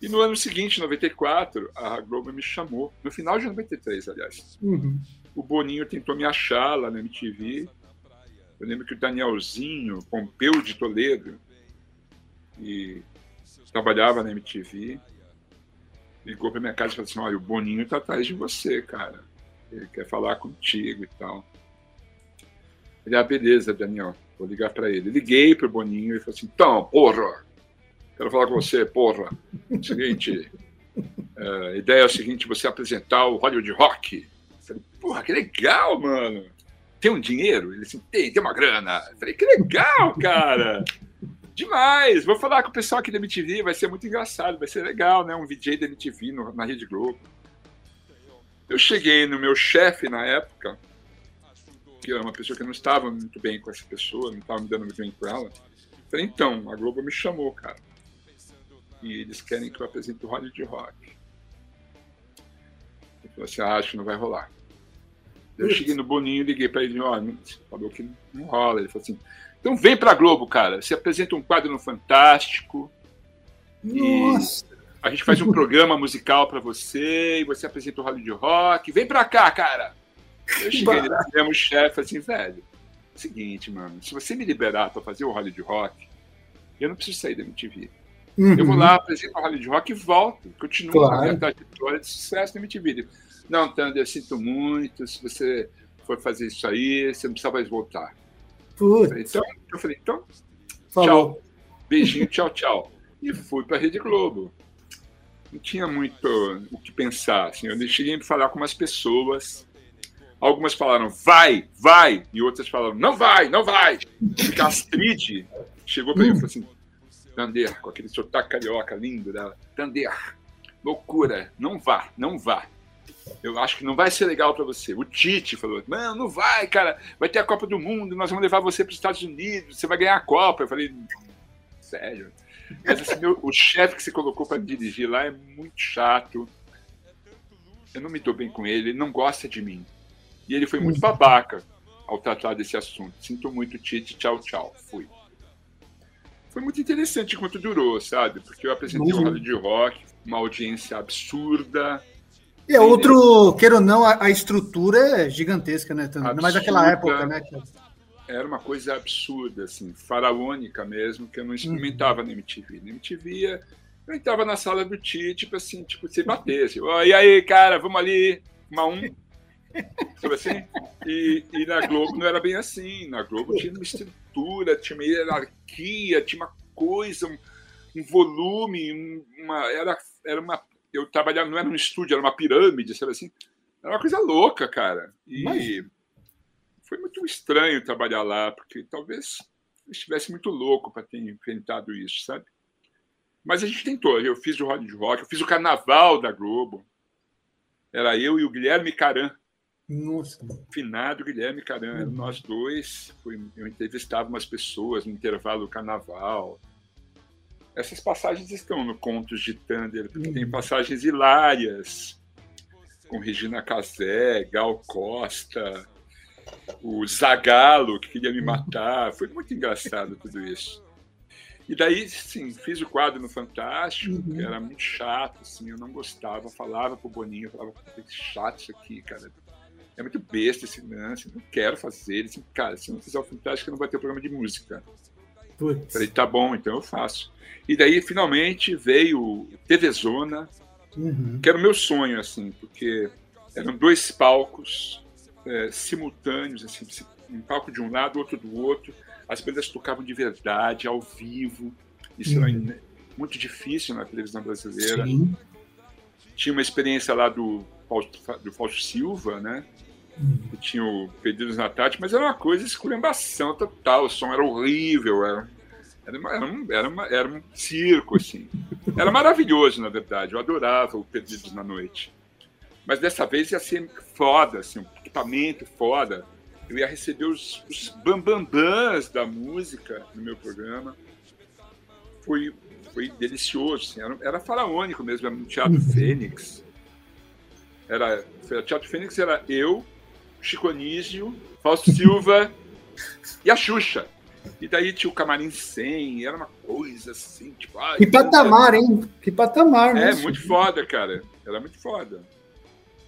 E no ano seguinte, 94, a Globo me chamou. No final de 93, aliás. Uhum. O Boninho tentou me achar lá na MTV. Eu lembro que o Danielzinho, Pompeu de Toledo, e trabalhava na MTV, ligou para minha casa e falou assim: Olha, o Boninho está atrás de você, cara. Ele quer falar contigo e tal. Ele, ah, beleza, Daniel, vou ligar para ele. Liguei para o Boninho e falou assim: Então, porra, quero falar com você, porra. Seguinte, é, a ideia é o seguinte: você apresentar o Hollywood Rock Falei, porra, que legal, mano. Tem um dinheiro? Ele assim, tem, tem uma grana. Falei, que legal, cara. Demais. Vou falar com o pessoal aqui da MTV, vai ser muito engraçado, vai ser legal, né? Um VJ da MTV no, na Rede Globo. Eu cheguei no meu chefe na época, que era uma pessoa que não estava muito bem com essa pessoa, não estava me dando muito bem com ela. Falei, então, a Globo me chamou, cara. E eles querem que eu apresente o Hollywood Rock. Falou assim, ah, acho que não vai rolar. Eu cheguei no Boninho liguei para ele, ó, oh, falou que não rola. Ele falou assim, então vem pra Globo, cara. Você apresenta um quadro no Fantástico. Nossa! a gente faz um programa musical para você e você apresenta o Hollywood Rock. Vem pra cá, cara! Eu cheguei nele, mesmo chefe assim, velho, seguinte, mano, se você me liberar para fazer o Hollywood Rock, eu não preciso sair da MTV. Uhum. Eu vou lá, apresento o Hollywood Rock e volto. Continuo claro. a minha trajetória de sucesso na MTV. Não, Tander, eu sinto muito. Se você for fazer isso aí, você não precisa mais voltar. Putz. Então, eu falei, então, Falou. tchau. Beijinho, tchau, tchau. E fui para a Rede Globo. Não tinha muito o que pensar. Assim. Eu cheguei a falar com umas pessoas Algumas falaram, vai, vai, e outras falaram, não vai, não vai. E Astrid chegou para mim e falou assim, Tander, com aquele sotaque carioca lindo dela, Tander, loucura, não vá, não vá. Eu acho que não vai ser legal para você. O Tite falou, não, não vai, cara, vai ter a Copa do Mundo, nós vamos levar você para os Estados Unidos, você vai ganhar a Copa. Eu falei, sério? Mas assim, meu, o chefe que você colocou para dirigir lá é muito chato. Eu não me dou bem com ele, ele não gosta de mim. E ele foi muito babaca ao tratar desse assunto. Sinto muito, Tite, tchau, tchau. Fui. Foi muito interessante enquanto durou, sabe? Porque eu apresentei uhum. um rádio de rock, uma audiência absurda. E é outro, queira ou não, a, a, estrutura é gigantesca, né? Absurda, Mas naquela época, né? Era uma coisa absurda, assim, faraônica mesmo, que eu não experimentava uhum. na MTV. Na MTV, eu entrava na sala do Tite, tipo assim, tipo, assim, oh, e aí, cara, vamos ali, uma um, Sabe assim? E, e, na Globo não era bem assim. Na Globo tinha uma estrutura, tinha uma hierarquia, tinha uma coisa, um, um volume, uma, era, era uma. Eu trabalhava, não era um estúdio, era uma pirâmide, sabe assim? Era uma coisa louca, cara. E Mas... foi muito estranho trabalhar lá, porque talvez eu estivesse muito louco para ter enfrentado isso, sabe? Mas a gente tentou. Eu fiz o Rock Rock, eu fiz o Carnaval da Globo. Era eu e o Guilherme Caran, nossa. Finado Guilherme uhum. nós dois, fui, eu entrevistava umas pessoas no intervalo do carnaval. Essas passagens estão no Contos de Thunder, porque uhum. tem passagens hilárias, com Regina Casé, Gal Costa, o Zagalo, que queria me matar. Foi muito engraçado tudo isso. E daí, sim, fiz o quadro no Fantástico, uhum. que era muito chato, assim, eu não gostava, falava pro Boninho, falava, que chato isso aqui, cara é muito besta esse lance, não quero fazer. Ele assim, cara, se não fizer o Fantástico, não vai ter programa de música. Putz. Falei, tá bom, então eu faço. E daí, finalmente, veio TV Zona, uhum. que era o meu sonho, assim, porque eram dois palcos é, simultâneos, assim, um palco de um lado, outro do outro. As bandas tocavam de verdade, ao vivo. Isso uhum. era muito difícil na televisão brasileira. Sim. Tinha uma experiência lá do, do Fausto Silva, né? Que tinha o Pedidos na Tati, mas era uma coisa esculhambação total, o som era horrível, era, era, uma, era, um, era, uma, era um circo, assim. Era maravilhoso, na verdade, eu adorava o Pedidos na Noite. Mas dessa vez ia ser foda, assim, um equipamento foda. Eu ia receber os, os bambambãs da música no meu programa. Foi, foi delicioso, assim, era, era faraônico mesmo, era no Teatro Fênix. Era, o Teatro Fênix era eu, Chico Anísio, Fausto Silva e a Xuxa. E daí tinha o Camarim 100, era uma coisa assim, tipo... Ai, que patamar, hein? Que patamar, né? É, muito foda, cara. Era muito foda.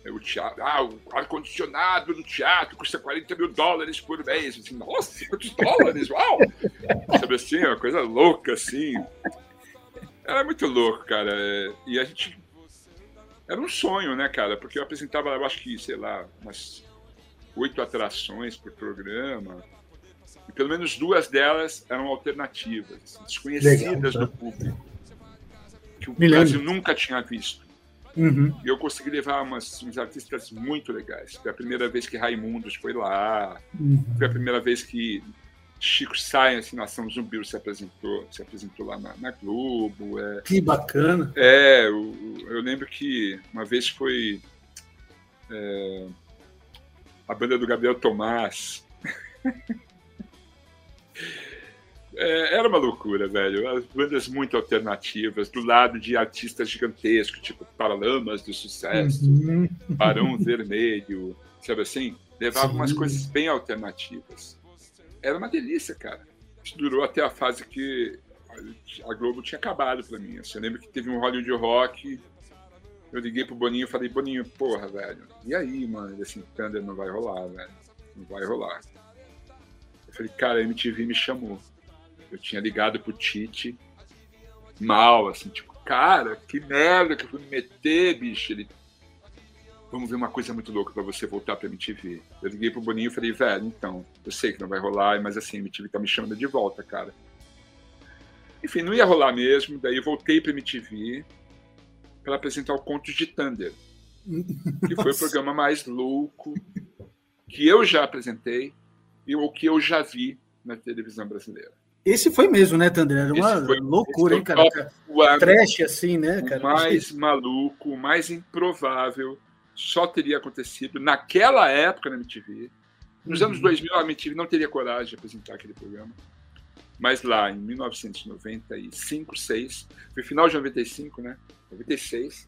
É, o teatro, ah, o ar-condicionado do teatro custa 40 mil dólares por mês. Assim, Nossa, quantos dólares? Uau! Sabe assim, uma coisa louca, assim. Era muito louco, cara. E a gente... Era um sonho, né, cara? Porque eu apresentava, eu acho que, sei lá, umas oito atrações por programa. E pelo menos duas delas eram alternativas, assim, desconhecidas Legal, tá? do público, que o Brasil nunca tinha visto. Uhum. E eu consegui levar umas, uns artistas muito legais. Foi a primeira vez que Raimundos foi lá, uhum. foi a primeira vez que Chico Science, Nação Zumbi, se apresentou, se apresentou lá na, na Globo. É, que bacana! É, eu, eu, lembro que uma vez foi. É, a banda do Gabriel Tomás. É, era uma loucura, velho. As bandas muito alternativas, do lado de artistas gigantescos, tipo Paralamas do Sucesso, uhum. Barão Vermelho, sabe assim? Levava Sim. umas coisas bem alternativas. Era uma delícia, cara. Isso durou até a fase que a Globo tinha acabado para mim. Assim, eu lembro que teve um Hollywood Rock eu liguei pro Boninho e falei, Boninho, porra, velho, e aí, mano? Ele assim, Thunder não vai rolar, velho. Não vai rolar. Eu falei, cara, a MTV me chamou. Eu tinha ligado pro Tite mal, assim, tipo, cara, que merda que eu fui me meter, bicho. Ele, vamos ver uma coisa muito louca para você voltar pra MTV. Eu liguei pro Boninho e falei, velho, então, eu sei que não vai rolar, mas assim, a MTV tá me chamando de volta, cara. Enfim, não ia rolar mesmo, daí eu voltei pra MTV para apresentar o Contos de Thunder, que foi o programa mais louco que eu já apresentei e o que eu já vi na televisão brasileira. Esse foi mesmo, né, Thunder? Era uma foi, loucura, hein, cara? O Trash, assim, né, cara? O mais maluco, o mais improvável só teria acontecido naquela época na MTV. Nos uhum. anos 2000, a MTV não teria coragem de apresentar aquele programa. Mas lá, em 1995, 6, foi final de 95, né? 96,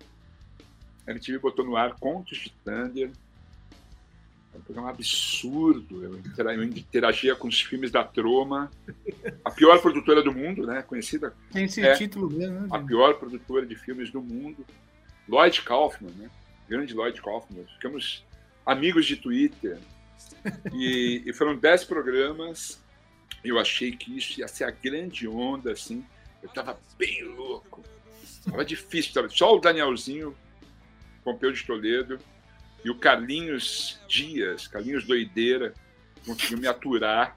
a MTV botou no ar Contos de Thunder. É um programa absurdo. Eu interagia com os filmes da Troma. A pior produtora do mundo, né? Conhecida. Tem esse é título mesmo, né? A pior produtora de filmes do mundo. Lloyd Kaufman, né? Grande Lloyd Kaufman. Ficamos amigos de Twitter. E, e foram dez programas eu achei que isso ia ser a grande onda, assim. Eu estava bem louco. Tava difícil, tava... só o Danielzinho, Pompeu de Toledo e o Carlinhos Dias, Carlinhos Doideira, conseguiu me aturar.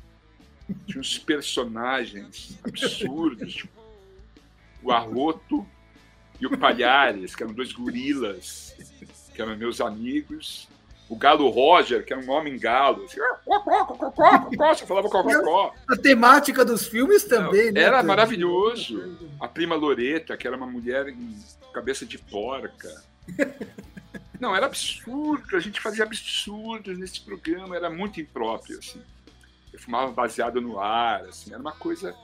Tinha uns personagens absurdos, tipo, o Arroto e o Palhares, que eram dois gorilas, que eram meus amigos, o Galo Roger, que era um homem galo. Assim, você falava cocó. A temática dos filmes também, né? Era maravilhoso. A prima Loreta, que era uma mulher em cabeça de porca. Não, era absurdo. A gente fazia absurdos nesse programa. Era muito impróprio, assim. Eu fumava baseado no ar, assim. Era uma coisa...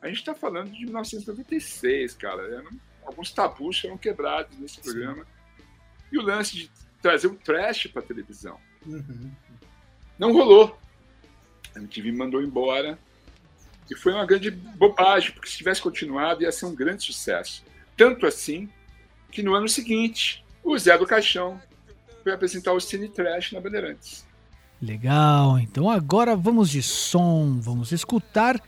A gente está falando de 1996, cara. Eram... Alguns tabus foram quebrados nesse programa. E o lance de trazer um trash para televisão. Uhum. Não rolou. A MTV me mandou embora. E foi uma grande bobagem, porque se tivesse continuado ia ser um grande sucesso. Tanto assim que no ano seguinte, o Zé do Caixão foi apresentar o Cine Trash na Bandeirantes. Legal, então agora vamos de som, vamos escutar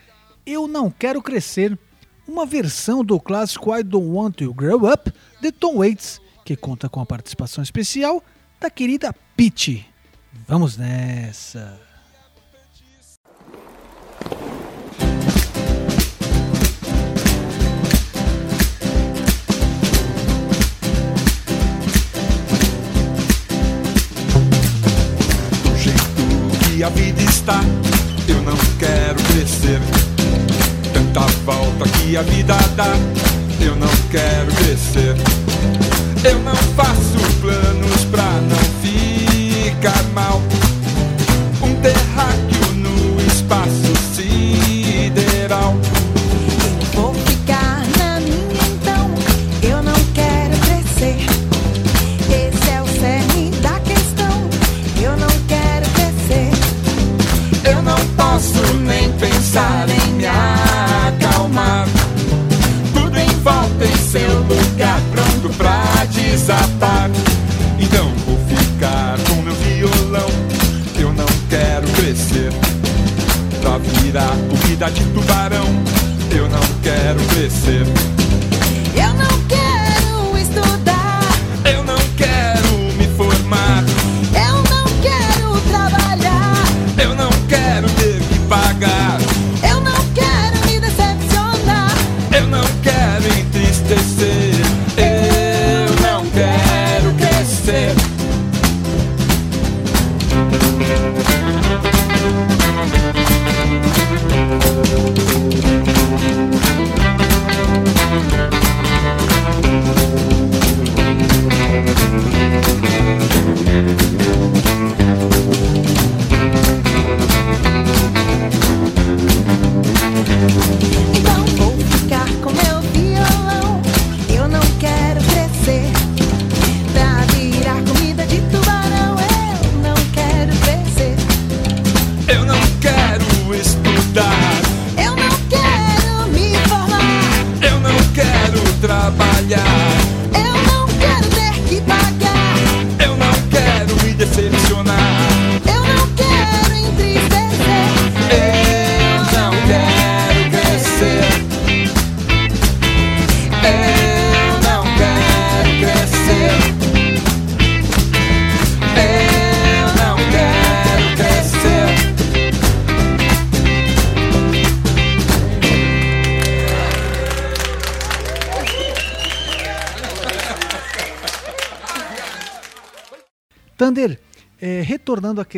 Eu Não Quero Crescer, uma versão do clássico I Don't Want to Grow Up de Tom Waits, que conta com a participação especial da querida Pete. Vamos nessa! Do jeito que a vida está, eu não quero crescer. Tanta volta que a vida dá, eu não quero crescer. Eu não faço planos pra não ficar mal. Um terráqueo no espaço sideral. Vou ficar na minha então. Eu não quero crescer. Esse é o cerne da questão. Eu não quero crescer. Eu não posso nem pensar em Então vou ficar com meu violão, que eu não quero crescer. Pra virar comida de tubarão, eu não quero crescer.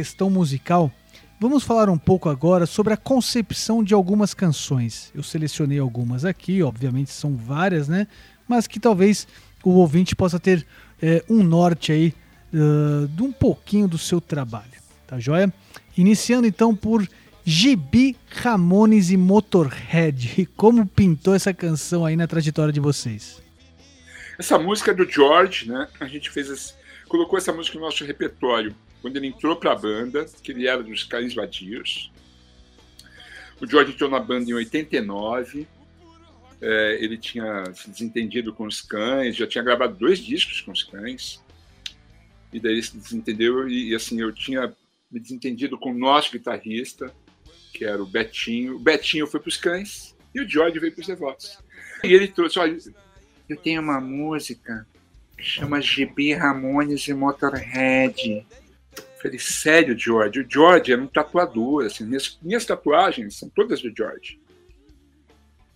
Questão musical, vamos falar um pouco agora sobre a concepção de algumas canções. Eu selecionei algumas aqui, obviamente são várias, né? Mas que talvez o ouvinte possa ter é, um norte aí uh, de um pouquinho do seu trabalho, tá joia? Iniciando então por Gibi, Ramones e Motorhead. Como pintou essa canção aí na trajetória de vocês? Essa música é do George, né? A gente fez esse, colocou essa música no nosso repertório quando ele entrou para a banda, que ele era dos Cães Vadios. O George entrou na banda em 89. É, ele tinha se desentendido com os cães, já tinha gravado dois discos com os cães. E daí ele se desentendeu e, e assim, eu tinha me desentendido com o nosso guitarrista, que era o Betinho. O Betinho foi para os cães e o George veio para os devotos. E ele trouxe, olha, eu tenho uma música que chama GB Ramones e Motorhead. Eu falei, sério, George? O George era um tatuador, assim, minhas, minhas tatuagens são todas do George.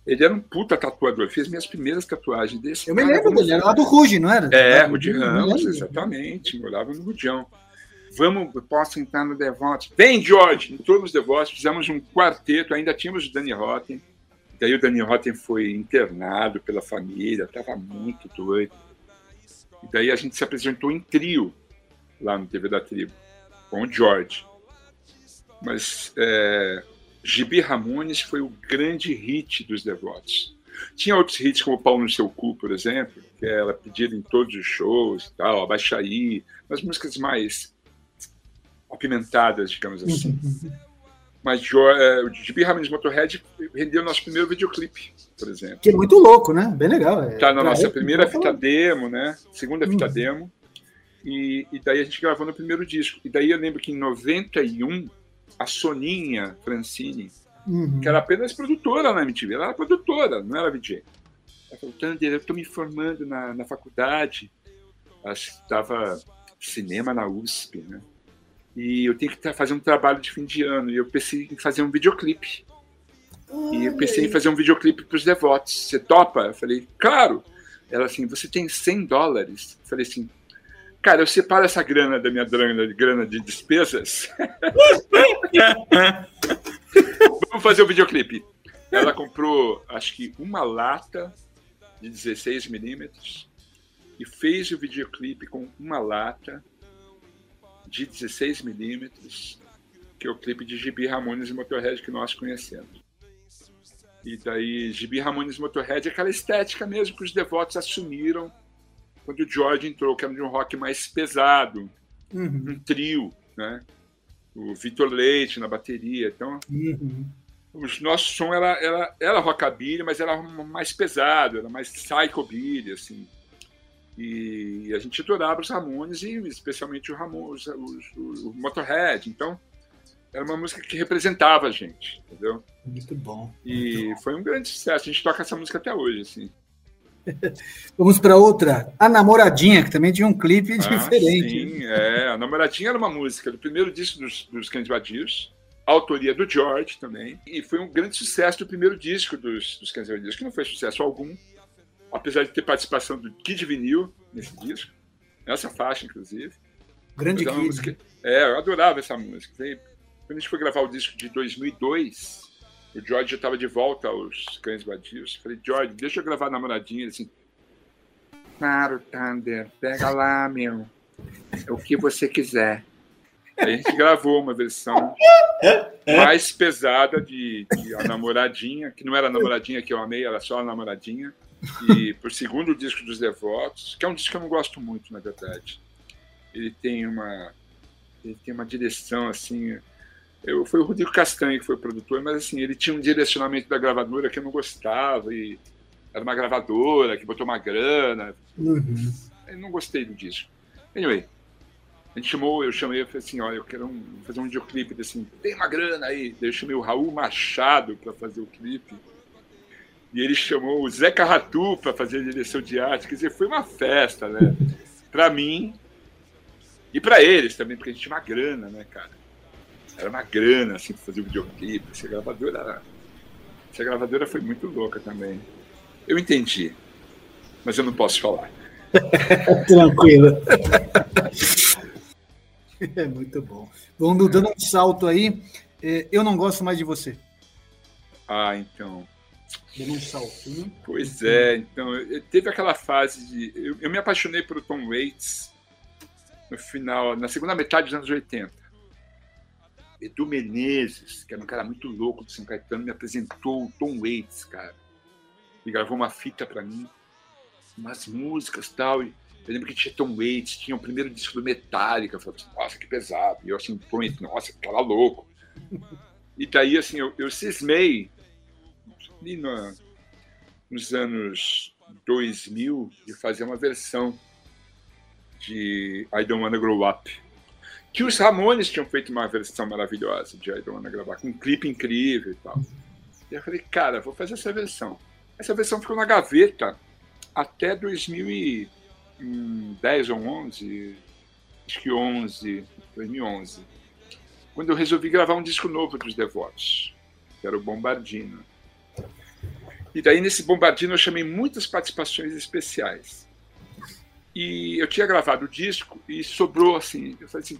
Ele era um puta tatuador, fez minhas primeiras tatuagens desse. Eu me lembro dele, era lá do Ruge, não era? É, Rude Ramos, exatamente, morava no Rudião. Vamos, posso entrar no Devotos? Vem, George! Entrou nos Devotos, fizemos um quarteto, ainda tínhamos o Danny Rotten. Daí o Danny Rotten foi internado pela família, estava muito doido. E daí a gente se apresentou em trio lá no TV da Tribo, com o George. Mas é, Gibi Ramones foi o grande hit dos Devotos. Tinha outros hits, como Pau no Seu Cu, por exemplo, que era pedido em todos os shows e tal, Abaixa aí, mas músicas mais apimentadas, digamos assim. Mas é, o Gibi Ramones Motorhead rendeu nosso primeiro videoclipe, por exemplo. Que é muito louco, né? Bem legal. É, Tá na nossa primeira tá fita demo, né? Segunda fita Uhum. demo. E, e daí a gente gravou no primeiro disco. E daí eu lembro que em 91, a Soninha Francini, Uhum. que era apenas produtora na MTV, ela era produtora, não era VJ. Ela falou, Thunder, eu estou me formando na, na faculdade. Acho que estava cinema na USP, né? E eu tenho que fazer um trabalho de fim de ano. E eu pensei em fazer um videoclipe. E eu pensei em fazer um videoclipe para os devotos. Você topa? Eu falei, claro. Ela assim, você tem 100 dólares? Eu falei assim, cara, eu separo essa grana da minha grana, grana de despesas. Vamos fazer o videoclipe. Ela comprou, acho que uma lata de 16 milímetros e fez o videoclipe com uma lata de 16 milímetros, que é o clipe de Gibi Ramones e Motorhead que nós conhecemos. E daí, Gibi Ramones e Motorhead é aquela estética mesmo que os devotos assumiram quando o George entrou, que era de um rock mais pesado, Uhum. um trio, né? O Vitor Leite na bateria. Então, Uhum. o nosso som era, era, era rockabilly, mas era mais pesado, era mais psychobilly, assim. E a gente adorava os Ramones, e especialmente o, Ramones, os- o, o Motorhead. Então, era uma música que representava a gente, entendeu? Muito bom. E foi um grande sucesso. A gente toca essa música até hoje, assim. Vamos para outra. A Namoradinha, que também tinha um clipe Ah, diferente. sim, é. A Namoradinha era uma música do primeiro disco dos, dos Cães Vadios, autoria do George também, e foi um grande sucesso do primeiro disco dos, dos Cães Vadios, que não foi sucesso algum, apesar de ter participação do Kid Vinil nesse disco, nessa faixa, inclusive. Grande é Kid. música- É, eu adorava essa música. Quando a gente foi gravar o disco de 2002, o George já estava de volta aos Cães Vadios. Falei, George, deixa eu gravar a namoradinha. Ele assim, claro, Thunder, pega lá, meu. É o que você quiser. Aí a gente gravou uma versão mais pesada de, de A Namoradinha, que não era a namoradinha que eu amei, era só a namoradinha. E por segundo disco dos Devotos, que é um disco que eu não gosto muito, na verdade. Ele tem uma, ele tem uma direção assim. Eu, foi o Rodrigo Castanho que foi o produtor, mas assim, ele tinha um direcionamento da gravadora que eu não gostava. E era uma gravadora que botou uma grana. Uhum. Eu não gostei do disco. Anyway, a gente chamou, eu chamei, eu falei assim, olha, eu quero um- fazer um videoclipe, assim, tem uma grana aí. Daí eu chamei o Raul Machado para fazer o clipe. E ele chamou o Zé Carratu para fazer a direção de arte. Quer dizer, foi uma festa, né? Para mim e para eles também, porque a gente tinha uma grana, né, cara? Era uma grana, assim, para fazer o videoclipe. Essa gravadora, essa gravadora foi muito louca também. Eu entendi, mas eu não posso falar. Tranquilo. É muito bom. Vamos dando um salto aí. É, eu não gosto mais de você. Ah, então. Dando um saltinho. Pois é, então. Teve aquela fase de. Eu, eu me apaixonei por Tom Waits no final, na segunda metade dos anos 80. Edu Menezes, que era um cara muito louco do São Caetano, me apresentou o Tom Waits, cara. E gravou uma fita pra mim, umas músicas tal. E eu lembro que tinha Tom Waits, tinha o primeiro disco do Metallica. Eu falei assim, nossa, que pesado. E eu assim, Waits, nossa, cara louco. E daí, assim, eu, eu cismei, ali na, nos anos 2000, de fazer uma versão de I Don't Wanna Grow Up. Que os Ramones tinham feito uma versão maravilhosa de I Don't Wanna Up, com um clipe incrível e tal. E eu falei, cara, vou fazer essa versão. Essa versão ficou na gaveta até 2010 ou 11, acho que 11, 2011, quando eu resolvi gravar um disco novo dos Devotos, que era o Bombardino. E daí nesse Bombardino eu chamei muitas participações especiais. E eu tinha gravado o disco e sobrou assim, eu falei assim,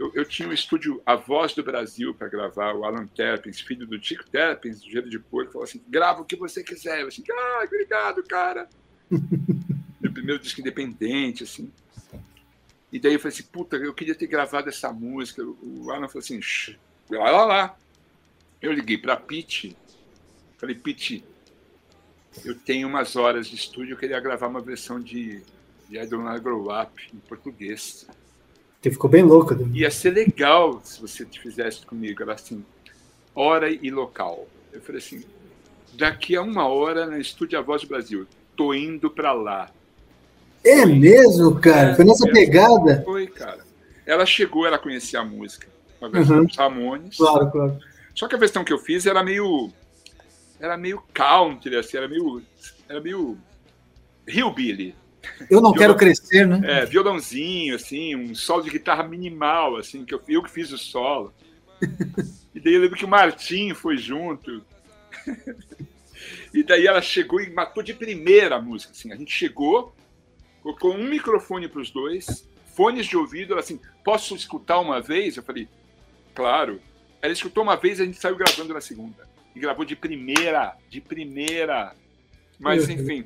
eu, eu tinha um estúdio A Voz do Brasil para gravar, o Alan Terpins, filho do Tico Terpins, do Gelo de Porco, falou assim, grava o que você quiser. Eu assim, ah, obrigado, cara. Meu primeiro disco independente, assim. E daí eu falei assim, puta, eu queria ter gravado essa música. O Alan falou assim, "Shh, vai lá, lá. Eu liguei para Pete, falei, Pete, eu tenho umas horas de estúdio, eu queria gravar uma versão de, de I Don't Grow Up em português. Você ficou bem louco. né? Ia ser legal se você te fizesse comigo. Era assim, hora e local. Eu falei assim, daqui a uma hora no Estúdio A Voz do Brasil, tô indo para lá. É mesmo, cara? Foi nessa É. pegada? Foi, cara. Ela chegou, ela conhecia a música, a versão Uhum. Ramones. Claro, claro. Só que a versão que eu fiz era meio. Era meio country, assim, era meio. Era meio. Hillbilly. Eu não quero crescer, né? É, violãozinho, assim, um solo de guitarra minimal, assim, que eu, eu que fiz o solo. E daí eu lembro que o Martim foi junto. E daí ela chegou e matou de primeira a música, assim. A gente chegou, colocou um microfone para os dois, fones de ouvido, ela assim, posso escutar uma vez? Eu falei, claro. Ela escutou uma vez e a gente saiu gravando na segunda. E gravou de primeira, de primeira. Mas, enfim,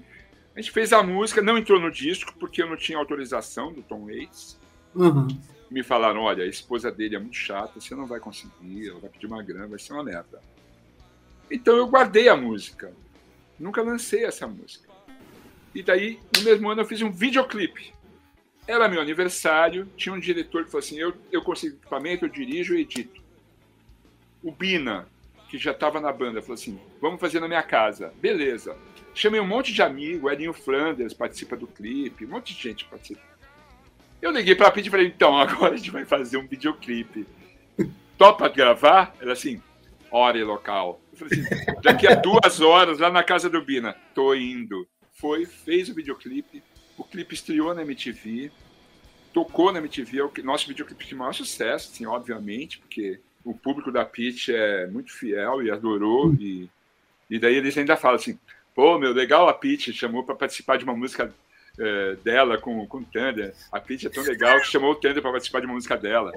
a gente fez a música, não entrou no disco, porque eu não tinha autorização do Tom Waits. Uhum. Me falaram, olha, a esposa dele é muito chata, você não vai conseguir, ela vai pedir uma grana, vai ser uma merda. Então eu guardei a música. Nunca lancei essa música. E daí, no mesmo ano, eu fiz um videoclipe. Era meu aniversário, tinha um diretor que falou assim, eu, eu consigo equipamento, eu dirijo e edito. O Bina, que já estava na banda, falou assim, vamos fazer na minha casa. Beleza. Chamei um monte de amigo, Elinho Flanders participa do clipe, um monte de gente participa. Eu liguei pra Pete e falei, então, agora a gente vai fazer um videoclipe. Topa gravar? Ela assim, hora e local. Eu falei assim, daqui a duas horas, lá na casa do Bina. Tô indo. Foi, fez o videoclipe. O clipe estreou na MTV. Tocou na MTV. É o nosso videoclipe de maior sucesso, assim, obviamente, porque o público da Pete é muito fiel e adorou. E, e daí eles ainda falam assim, pô, meu, legal a Pete chamou para participar de uma música eh, dela com, com o Thunder. A Pete é tão legal que chamou o Thunder para participar de uma música dela.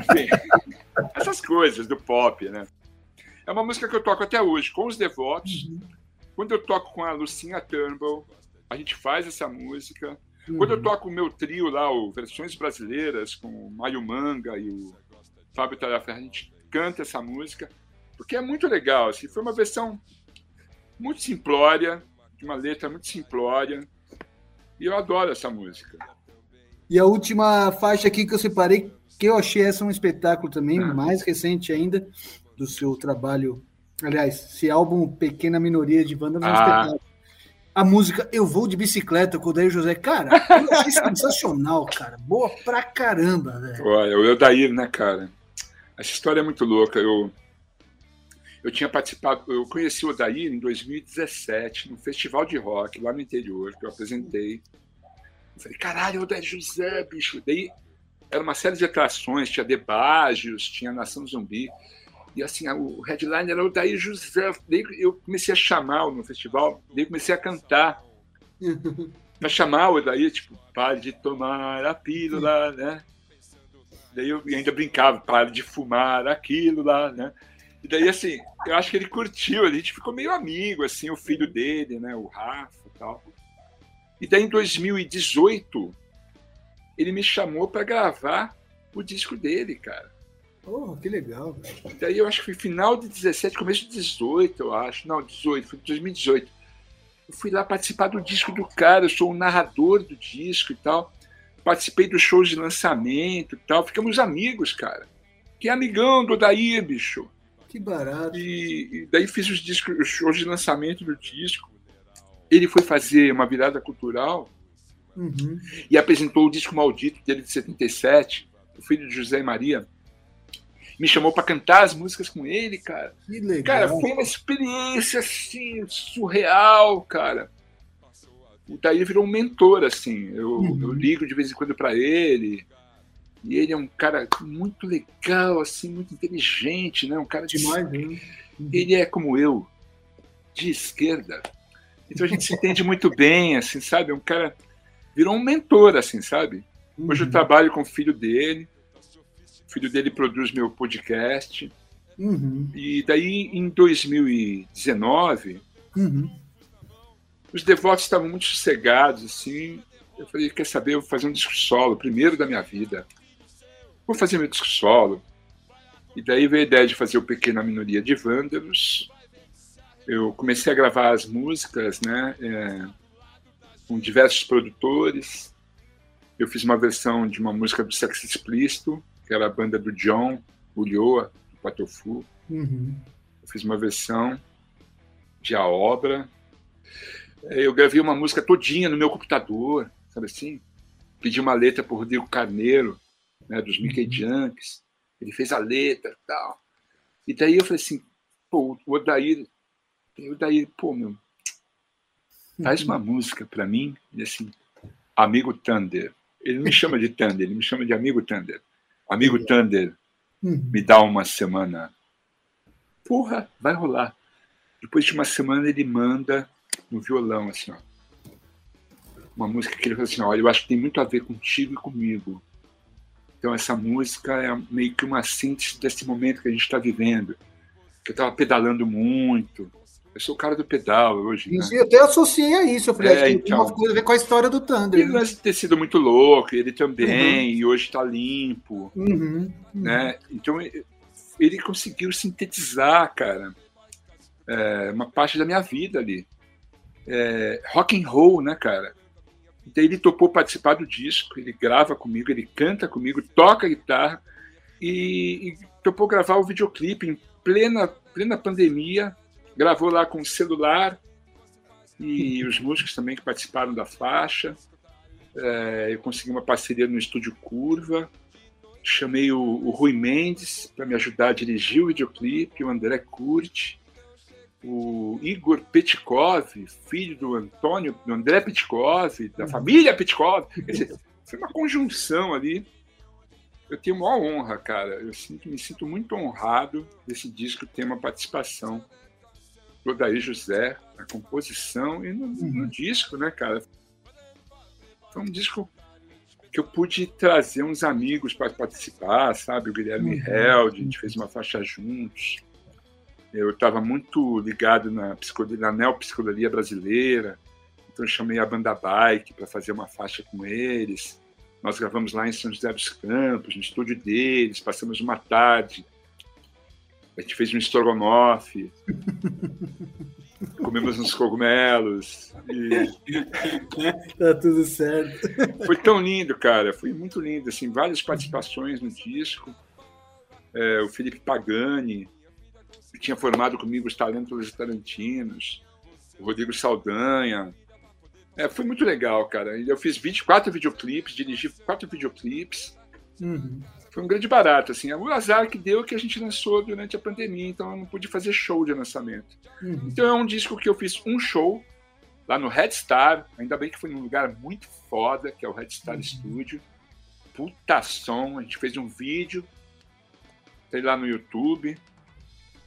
Enfim, essas coisas do pop, né? É uma música que eu toco até hoje, com os devotos. Quando eu toco com a Lucinha Turnbull, a gente faz essa música. Quando eu toco o meu trio lá, o Versões Brasileiras, com o Maio Manga e o Fábio Talaferra, a gente canta essa música, porque é muito legal. Assim, foi uma versão muito simplória, de uma letra muito simplória, e eu adoro essa música. E a última faixa aqui que eu separei, que eu achei essa um espetáculo também, Ah. mais recente ainda, do seu trabalho. Aliás, esse álbum Pequena Minoria de Banda é um Ah. espetáculo. A música Eu Vou de Bicicleta com o Daí José. Cara, eu achei sensacional, cara. Boa pra caramba, velho. Olha, o Eudair, né, cara? Essa história é muito louca. Eu, eu tinha participado, eu conheci o Odair em 2017, no festival de rock lá no interior, que eu apresentei. Eu falei, caralho, o Odair José, bicho. Daí era uma série de atrações, tinha Debágios, tinha Nação Zumbi. E assim, o headline era o Odair José. Daí eu comecei a chamar no festival, daí comecei a cantar. Pra chamar o Odair, tipo, pare de tomar a pílula, né? Daí eu ainda brincava, para de fumar aquilo lá, né? E daí, assim, eu acho que ele curtiu, a gente ficou meio amigo, assim, o filho dele, né? O Rafa e tal. E daí, em 2018, ele me chamou para gravar o disco dele, cara. Oh, que legal, velho. E daí eu acho que foi final de 17, começo de 18, eu acho. Não, 18, foi 2018. Eu fui lá participar do disco do cara, eu sou o narrador do disco e tal. Participei dos shows de lançamento e tal. Ficamos amigos, cara. Que amigão do Daí, bicho. Que barato. E, e daí fiz os, discos, os shows de lançamento do disco. Ele foi fazer uma virada cultural Uhum. e apresentou o disco maldito dele de 77, o filho de José e Maria. Me chamou para cantar as músicas com ele, cara. Que legal. Cara, foi uma experiência assim, surreal, cara. O Daí virou um mentor, assim. Eu, Uhum. eu ligo de vez em quando para ele. E ele é um cara muito legal, assim, muito inteligente, né? Um cara de Demais, né? ele é como eu, de esquerda. Então a gente se entende muito bem, assim, sabe? Um cara virou um mentor, assim, sabe? Hoje eu Uhum. trabalho com o filho dele. O filho dele produz meu podcast. Uhum. E daí, em 2019, Uhum. os devotos estavam muito sossegados, assim. Eu falei, quer saber, eu vou fazer um disco solo, primeiro da minha vida. Vou fazer meu disco solo. E daí veio a ideia de fazer o Pequena Minoria de Vândalos. Eu comecei a gravar as músicas, né, é, com diversos produtores. Eu fiz uma versão de uma música do Sexo Explícito, que era a banda do John, Ulloa, do Patofu. Uhum. Eu fiz uma versão de A Obra. Eu gravei uma música todinha no meu computador, sabe assim? Pedi uma letra para Rodrigo Carneiro, né, dos Mickey Junks. Ele fez a letra e tal. E daí eu falei assim, pô, o Odair, o Odair, pô, meu, faz uma música para mim. E assim, Amigo Thunder. Ele não me chama de Thunder, ele me chama de Amigo Thunder. Amigo Thunder, Uhum. me dá uma semana. Porra, vai rolar. Depois de uma semana ele manda no violão, assim, ó. Uma música que ele fala assim, olha, eu acho que tem muito a ver contigo e comigo. Então essa música é meio que uma síntese desse momento que a gente está vivendo. Que eu estava pedalando muito. Eu sou o cara do pedal hoje, né? Isso, eu até associei a isso. Eu falei, É, acho que tem então. uma coisa a ver com a história do Thunder. o né? lance de ter sido muito louco, ele também, e hoje está limpo. Uhum. uhum. né? Então ele conseguiu sintetizar, cara, é, uma parte da minha vida ali. É, rock and roll, né, cara? Então ele topou participar do disco, ele grava comigo, ele canta comigo, toca guitarra e, e topou gravar o videoclipe em plena plena pandemia, gravou lá com o celular e os músicos também que participaram da faixa. É, eu consegui uma parceria no estúdio Curva, chamei o, o Rui Mendes para me ajudar a dirigir o videoclipe, o André Curti, o Igor Petkov, filho do Antônio, do André Petkov, da família Petkov. Foi uma conjunção ali. Eu tenho maior honra, cara. Eu sinto, me sinto muito honrado desse disco ter uma participação do Odair José na composição e no, no disco, né, cara? Foi um disco que eu pude trazer uns amigos para participar, sabe? O Guilherme Uhum. Held, a gente fez uma faixa juntos. Eu estava muito ligado na, na neopsicodelia brasileira, então eu chamei a banda Bike para fazer uma faixa com eles. Nós gravamos lá em São José dos Campos, no estúdio deles, passamos uma tarde. A gente fez um estrogonofe, comemos uns cogumelos. E Tá tudo certo. foi tão lindo, cara. Foi muito lindo. Assim, várias participações no disco. É, o Felipe Pagani, tinha formado comigo os talentos tarantinos. O Rodrigo Saldanha. É, foi muito legal, cara. Eu fiz 24 videoclipes, dirigi quatro videoclipes. Uhum. Foi um grande barato, assim. O azar que deu que a gente lançou durante a pandemia, então eu não pude fazer show de lançamento. Uhum. Então é um disco que eu fiz um show lá no Red Star, ainda bem que foi num lugar muito foda, que é o Red Star Studio. Puta som, a gente fez um vídeo, tem lá no YouTube.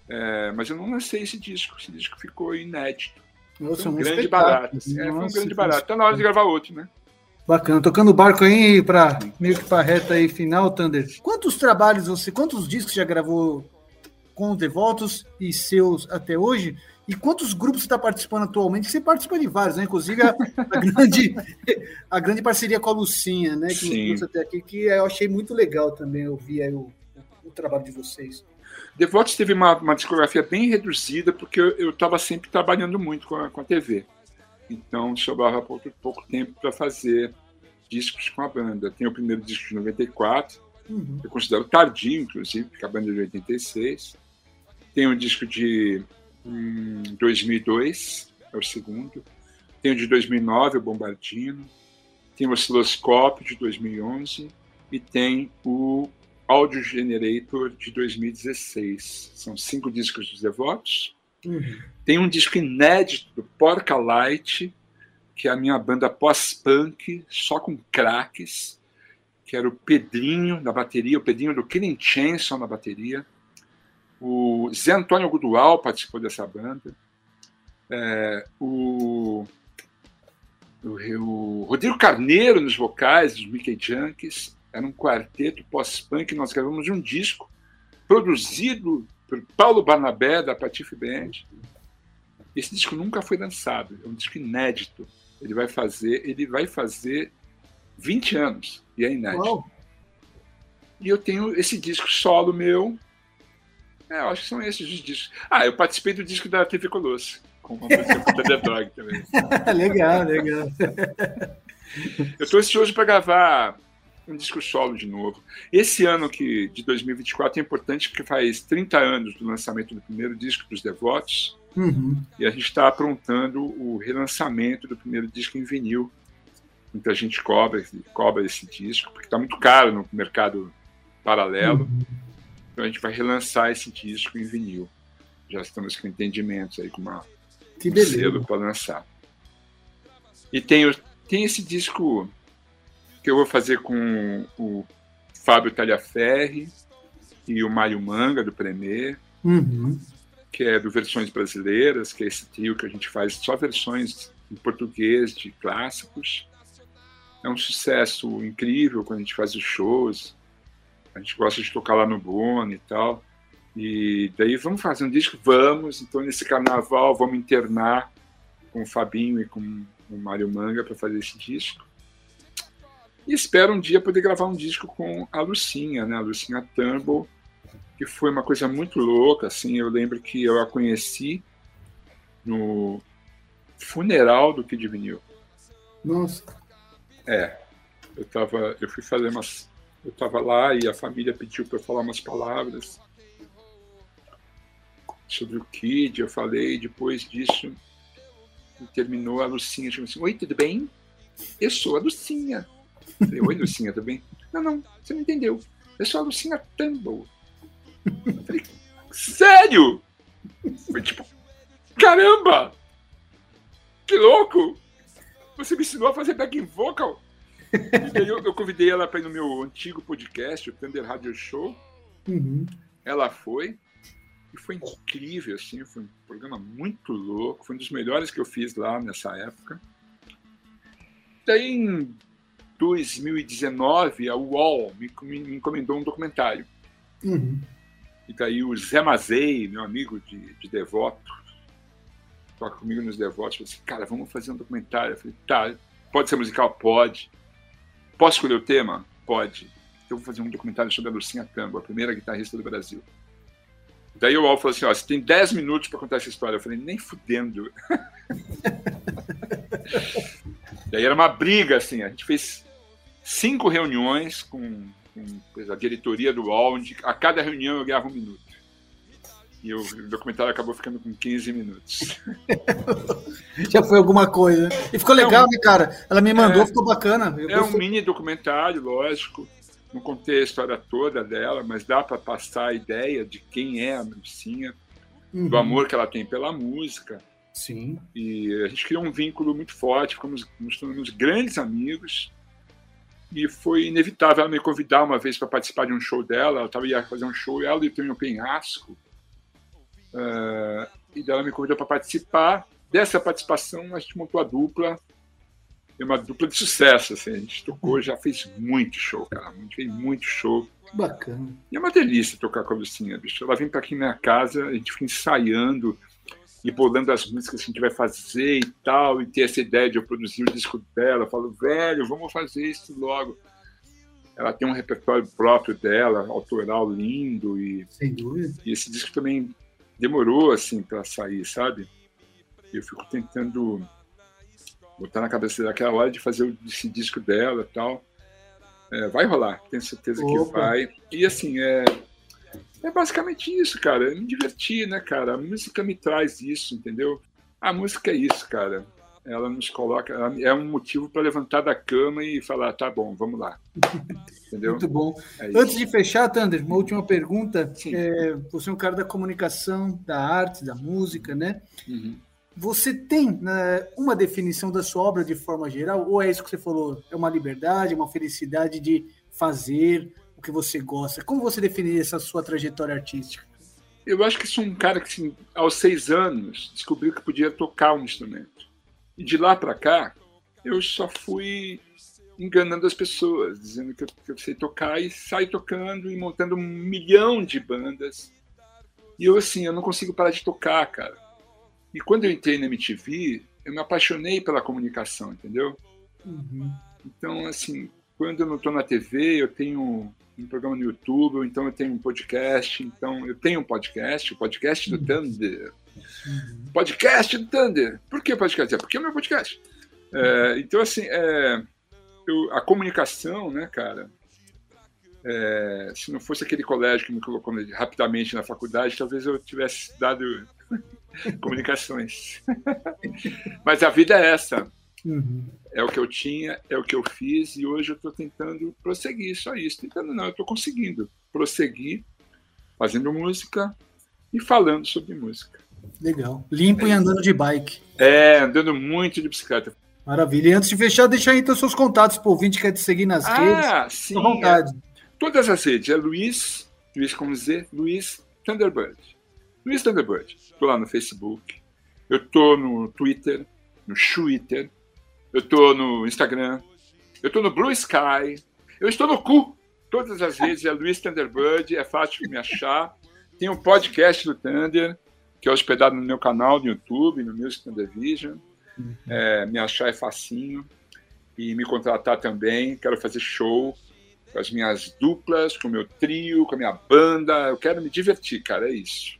É, mas eu não lancei esse disco, esse disco ficou inédito. Nossa, Foi um grande espetáculo. barato. assim, é, foi um Nossa, grande barato. Tá na hora de gravar outro, né? Bacana. Tocando o barco aí para meio que para reta aí final, Thunder. Quantos trabalhos você, quantos discos já gravou com os Devotos e seus até hoje? E quantos grupos você está participando atualmente? Você participa de vários, né? Inclusive a, a grande, a grande parceria com a Lucinha, né? Que Sim. até aqui, que eu achei muito legal também ouvir aí o, o trabalho de vocês. Devotos teve uma, uma discografia bem reduzida, porque eu estava sempre trabalhando muito com a, com a TV. Então, sobrava pouco, pouco tempo para fazer discos com a banda. Tem o primeiro disco de 94, Uhum. eu considero tardio, inclusive, porque a banda é de 86. Tem um disco de hum, 2002, é o segundo. Tem o de 2009, o Bombardino. Tem o Osciloscópio, de 2011. E tem o Audio Generator, de 2016. São cinco discos dos Devotos. Uhum. Tem um disco inédito do Porca Light, que é a minha banda pós-punk, só com craques, que era o Pedrinho na bateria, o Pedrinho do Killing Chainsaw na bateria. O Zé Antônio Gudual participou dessa banda. É, o, o, o Rodrigo Carneiro nos vocais, dos Mickey Junkies. Era um quarteto pós-punk. Nós gravamos um disco produzido por Paulo Barnabé, da Patife Band. Esse disco nunca foi lançado, é um disco inédito. Ele vai fazer, ele vai fazer 20 anos e é inédito. Uau. E eu tenho esse disco solo meu. É, eu acho que são esses os discos. Ah, eu participei do disco da TV Colosso, com o Dog também. legal, legal. Eu estou ansioso para gravar um disco solo de novo. Esse ano que, de 2024 é importante porque faz 30 anos do lançamento do primeiro disco dos Devotos Uhum. e a gente está aprontando o relançamento do primeiro disco em vinil. Muita gente cobra, cobra esse disco, porque está muito caro no mercado paralelo. Então a gente vai relançar esse disco em vinil. Já estamos com entendimentos aí com uma, Que um para lançar. E tem, tem esse disco que eu vou fazer com o Fábio Talhaferri e o Mário Manga, do Premier, Uhum. que é do Versões Brasileiras, que é esse trio que a gente faz só versões em português de clássicos. É um sucesso incrível quando a gente faz os shows. A gente gosta de tocar lá no Bono e tal. E daí vamos fazer um disco? Vamos. Então, nesse carnaval, vamos internar com o Fabinho e com o Mário Manga para fazer esse disco. E espero um dia poder gravar um disco com a Lucinha, né? A Lucinha Turnbull, que foi uma coisa muito louca, assim, eu lembro que eu a conheci no funeral do Kid Vinil. Nossa. É, eu tava, eu fui fazer umas, eu tava lá e a família pediu para eu falar umas palavras sobre o Kid, eu falei, depois disso terminou a Lucinha, chegou assim, oi, tudo bem? Eu sou a Lucinha. Falei, oi, Lucinha, tudo bem? Não, não, você não entendeu. Eu sou a Lucinha Tumble. Eu Falei, sério? Foi tipo, caramba! Que louco! Você me ensinou a fazer backing vocal? E daí eu, eu convidei ela para ir no meu antigo podcast, o Thunder Radio Show. Uhum. Ela foi e foi incrível, assim, foi um programa muito louco, foi um dos melhores que eu fiz lá nessa época. Daí em 2019, a UOL me, me encomendou um documentário. Uhum. E daí o Zé Mazei, meu amigo de, de devoto, toca comigo nos devotos, falou assim, cara, vamos fazer um documentário. Eu falei, tá, pode ser musical? Pode. Posso escolher o tema? Pode. Eu vou fazer um documentário sobre a Lucinha Tambo, a primeira guitarrista do Brasil. Daí o Al falou assim, ó, você tem 10 minutos para contar essa história. Eu falei, nem fudendo. Daí era uma briga, assim, a gente fez cinco reuniões com, com a diretoria do UOL, a cada reunião eu ganhava um minuto. E o documentário acabou ficando com 15 minutos. Já foi alguma coisa. E ficou legal, né, cara? Ela me mandou, É. ficou bacana. Eu É um gostei. mini documentário, lógico. Não contei a história toda dela, mas dá para passar a ideia de quem é a Lucinha, Uhum. do amor que ela tem pela música. Sim. E a gente criou um vínculo muito forte, ficamos, nos tornamos grandes amigos. E foi inevitável ela me convidar uma vez para participar de um show dela. Ela tava, ia fazer um show, ela e tem um penhasco. Ah, e ela me convidou para participar. Dessa participação, a gente montou a dupla. é uma dupla de sucesso, assim. A gente tocou, já fez muito show, cara. A gente fez muito show. Bacana. E é uma delícia tocar com a Lucinha, bicho. Ela vem pra aqui na minha casa, a gente fica ensaiando e bolando as músicas que a gente vai fazer e tal, e ter essa ideia de eu produzir o disco dela. Eu falo, velho, vamos fazer isso logo. Ela tem um repertório próprio dela, autoral lindo, e, Sem dúvida. e esse disco também demorou, assim, para sair, sabe? Eu fico tentando botar na cabeça daquela hora de fazer esse disco dela e tal. É, vai rolar, tenho certeza que Opa. vai. E assim, é, é basicamente isso, cara. É me divertir, né, cara? A música me traz isso, entendeu? A música é isso, cara. Ela nos coloca, é um motivo para levantar da cama e falar, tá bom, vamos lá. Entendeu? Muito bom. É. Antes de fechar, Thunder, uma última pergunta. É, você é um cara da comunicação, da arte, da música, né? Uhum. Você tem né, uma definição da sua obra de forma geral? Ou é isso que você falou? É uma liberdade, uma felicidade de fazer o que você gosta? Como você definiria essa sua trajetória artística? Eu acho que sou um cara que, assim, aos seis anos, descobriu que podia tocar um instrumento. E de lá para cá, eu só fui enganando as pessoas, dizendo que eu, que eu sei tocar e saio tocando e montando um milhão de bandas. E eu, assim, eu não consigo parar de tocar, cara. E quando eu entrei na MTV, eu me apaixonei pela comunicação, entendeu? Então, assim, quando eu não estou na TV, eu tenho um programa no YouTube, ou então eu tenho um podcast. Então, eu tenho um podcast, o podcast do Thunder. Podcast do Thunder. Por que podcast? É porque é o meu podcast. É, então, assim, é, eu- a comunicação, né, cara? é, se não fosse aquele colégio que me colocou rapidamente na faculdade, talvez eu tivesse dado comunicações. Mas a vida é essa. Uhum. É o que eu tinha, é o que eu fiz e hoje eu estou tentando prosseguir, só isso. Tentando não, eu estou conseguindo prosseguir fazendo música e falando sobre música. Legal. Limpo e andando de bike. É, andando muito de bicicleta. Maravilha. E antes de fechar, deixa aí então seus contatos para o ouvinte que quer te seguir nas redes. Ah, sim. À vontade. é. todas as redes. É Luiz, Luiz com Z, Luiz Thunderbird. Luiz Thunderbird. Estou lá no Facebook. Eu estou no Twitter, no Twitter. Eu estou no Instagram. Eu estou no Blue Sky. Eu estou no cu. Todas as redes é Luiz Thunderbird. É fácil de me achar. Tem um podcast do Thunder, que é hospedado no meu canal no YouTube, no Music Thunder Vision. É, me achar é facinho. E me contratar também. Quero fazer show com as minhas duplas, com o meu trio, com a minha banda. Eu quero me divertir, cara, é isso.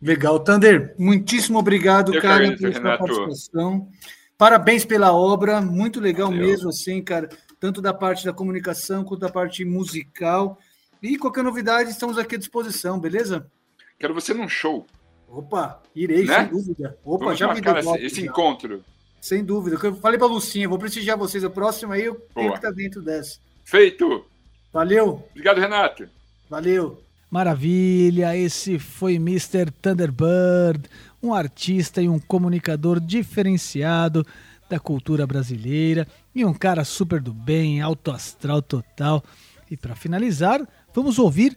Legal, Thunder. Muitíssimo obrigado, Eu cara, pela sua participação. Parabéns pela obra, muito legal Valeu. mesmo, assim, cara, tanto da parte da comunicação quanto da parte musical. E qualquer novidade, estamos aqui à disposição, beleza? Quero você num show. Opa, irei, Né? sem dúvida. Opa, Vamos já me deu esse, golpe, esse encontro. Sem dúvida. Eu falei pra Lucinha, vou prestigiar vocês. A próxima aí eu tenho Boa. que estar dentro dessa. Feito! Valeu, Obrigado, Renato. valeu. Maravilha, esse foi Mr. Thunderbird, um artista e um comunicador diferenciado da cultura brasileira e um cara super do bem, alto astral total. E para finalizar, vamos ouvir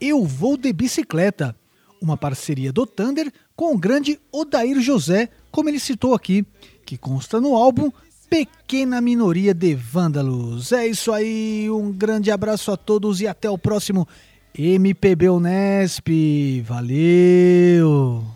Eu Vou de Bicicleta, uma parceria do Thunder com o grande Odair José, como ele citou aqui, que consta no álbum Pequena Minoria de Vândalos. É isso aí, um grande abraço a todos e até o próximo MPB Unesp. Valeu!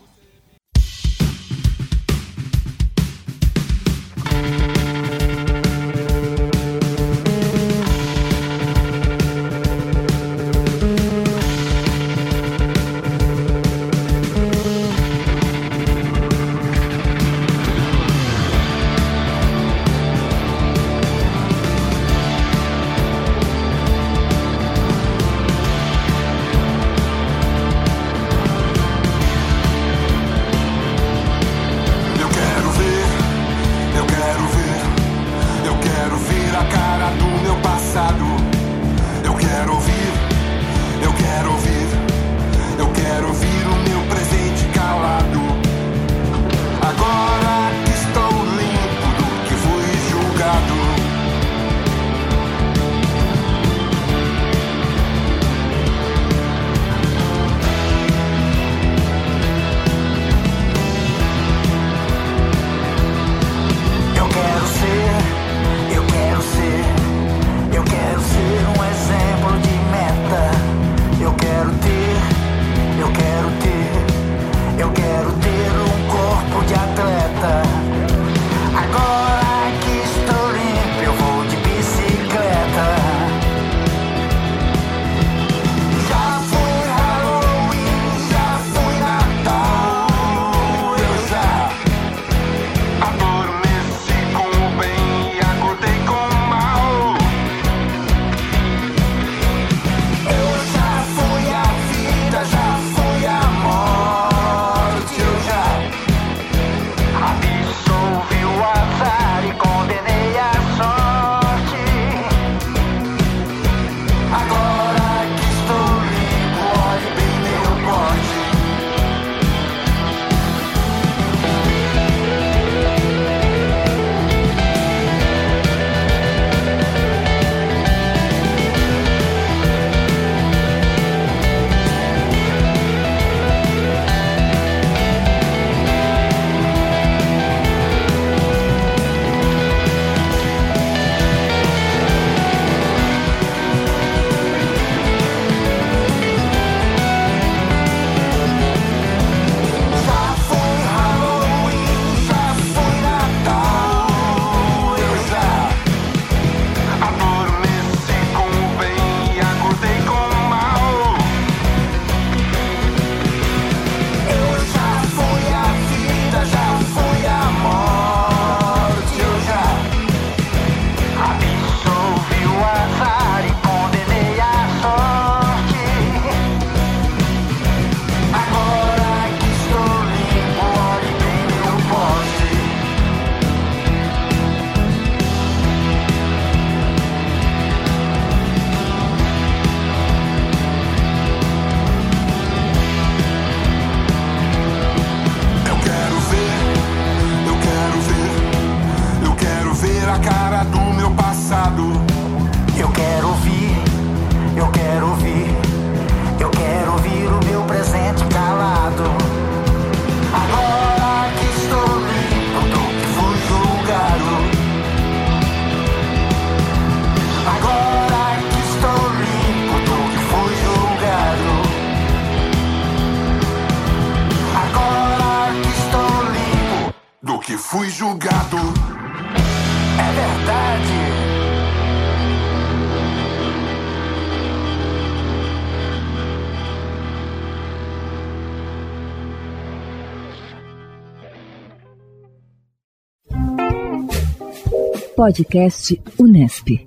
Podcast Unesp.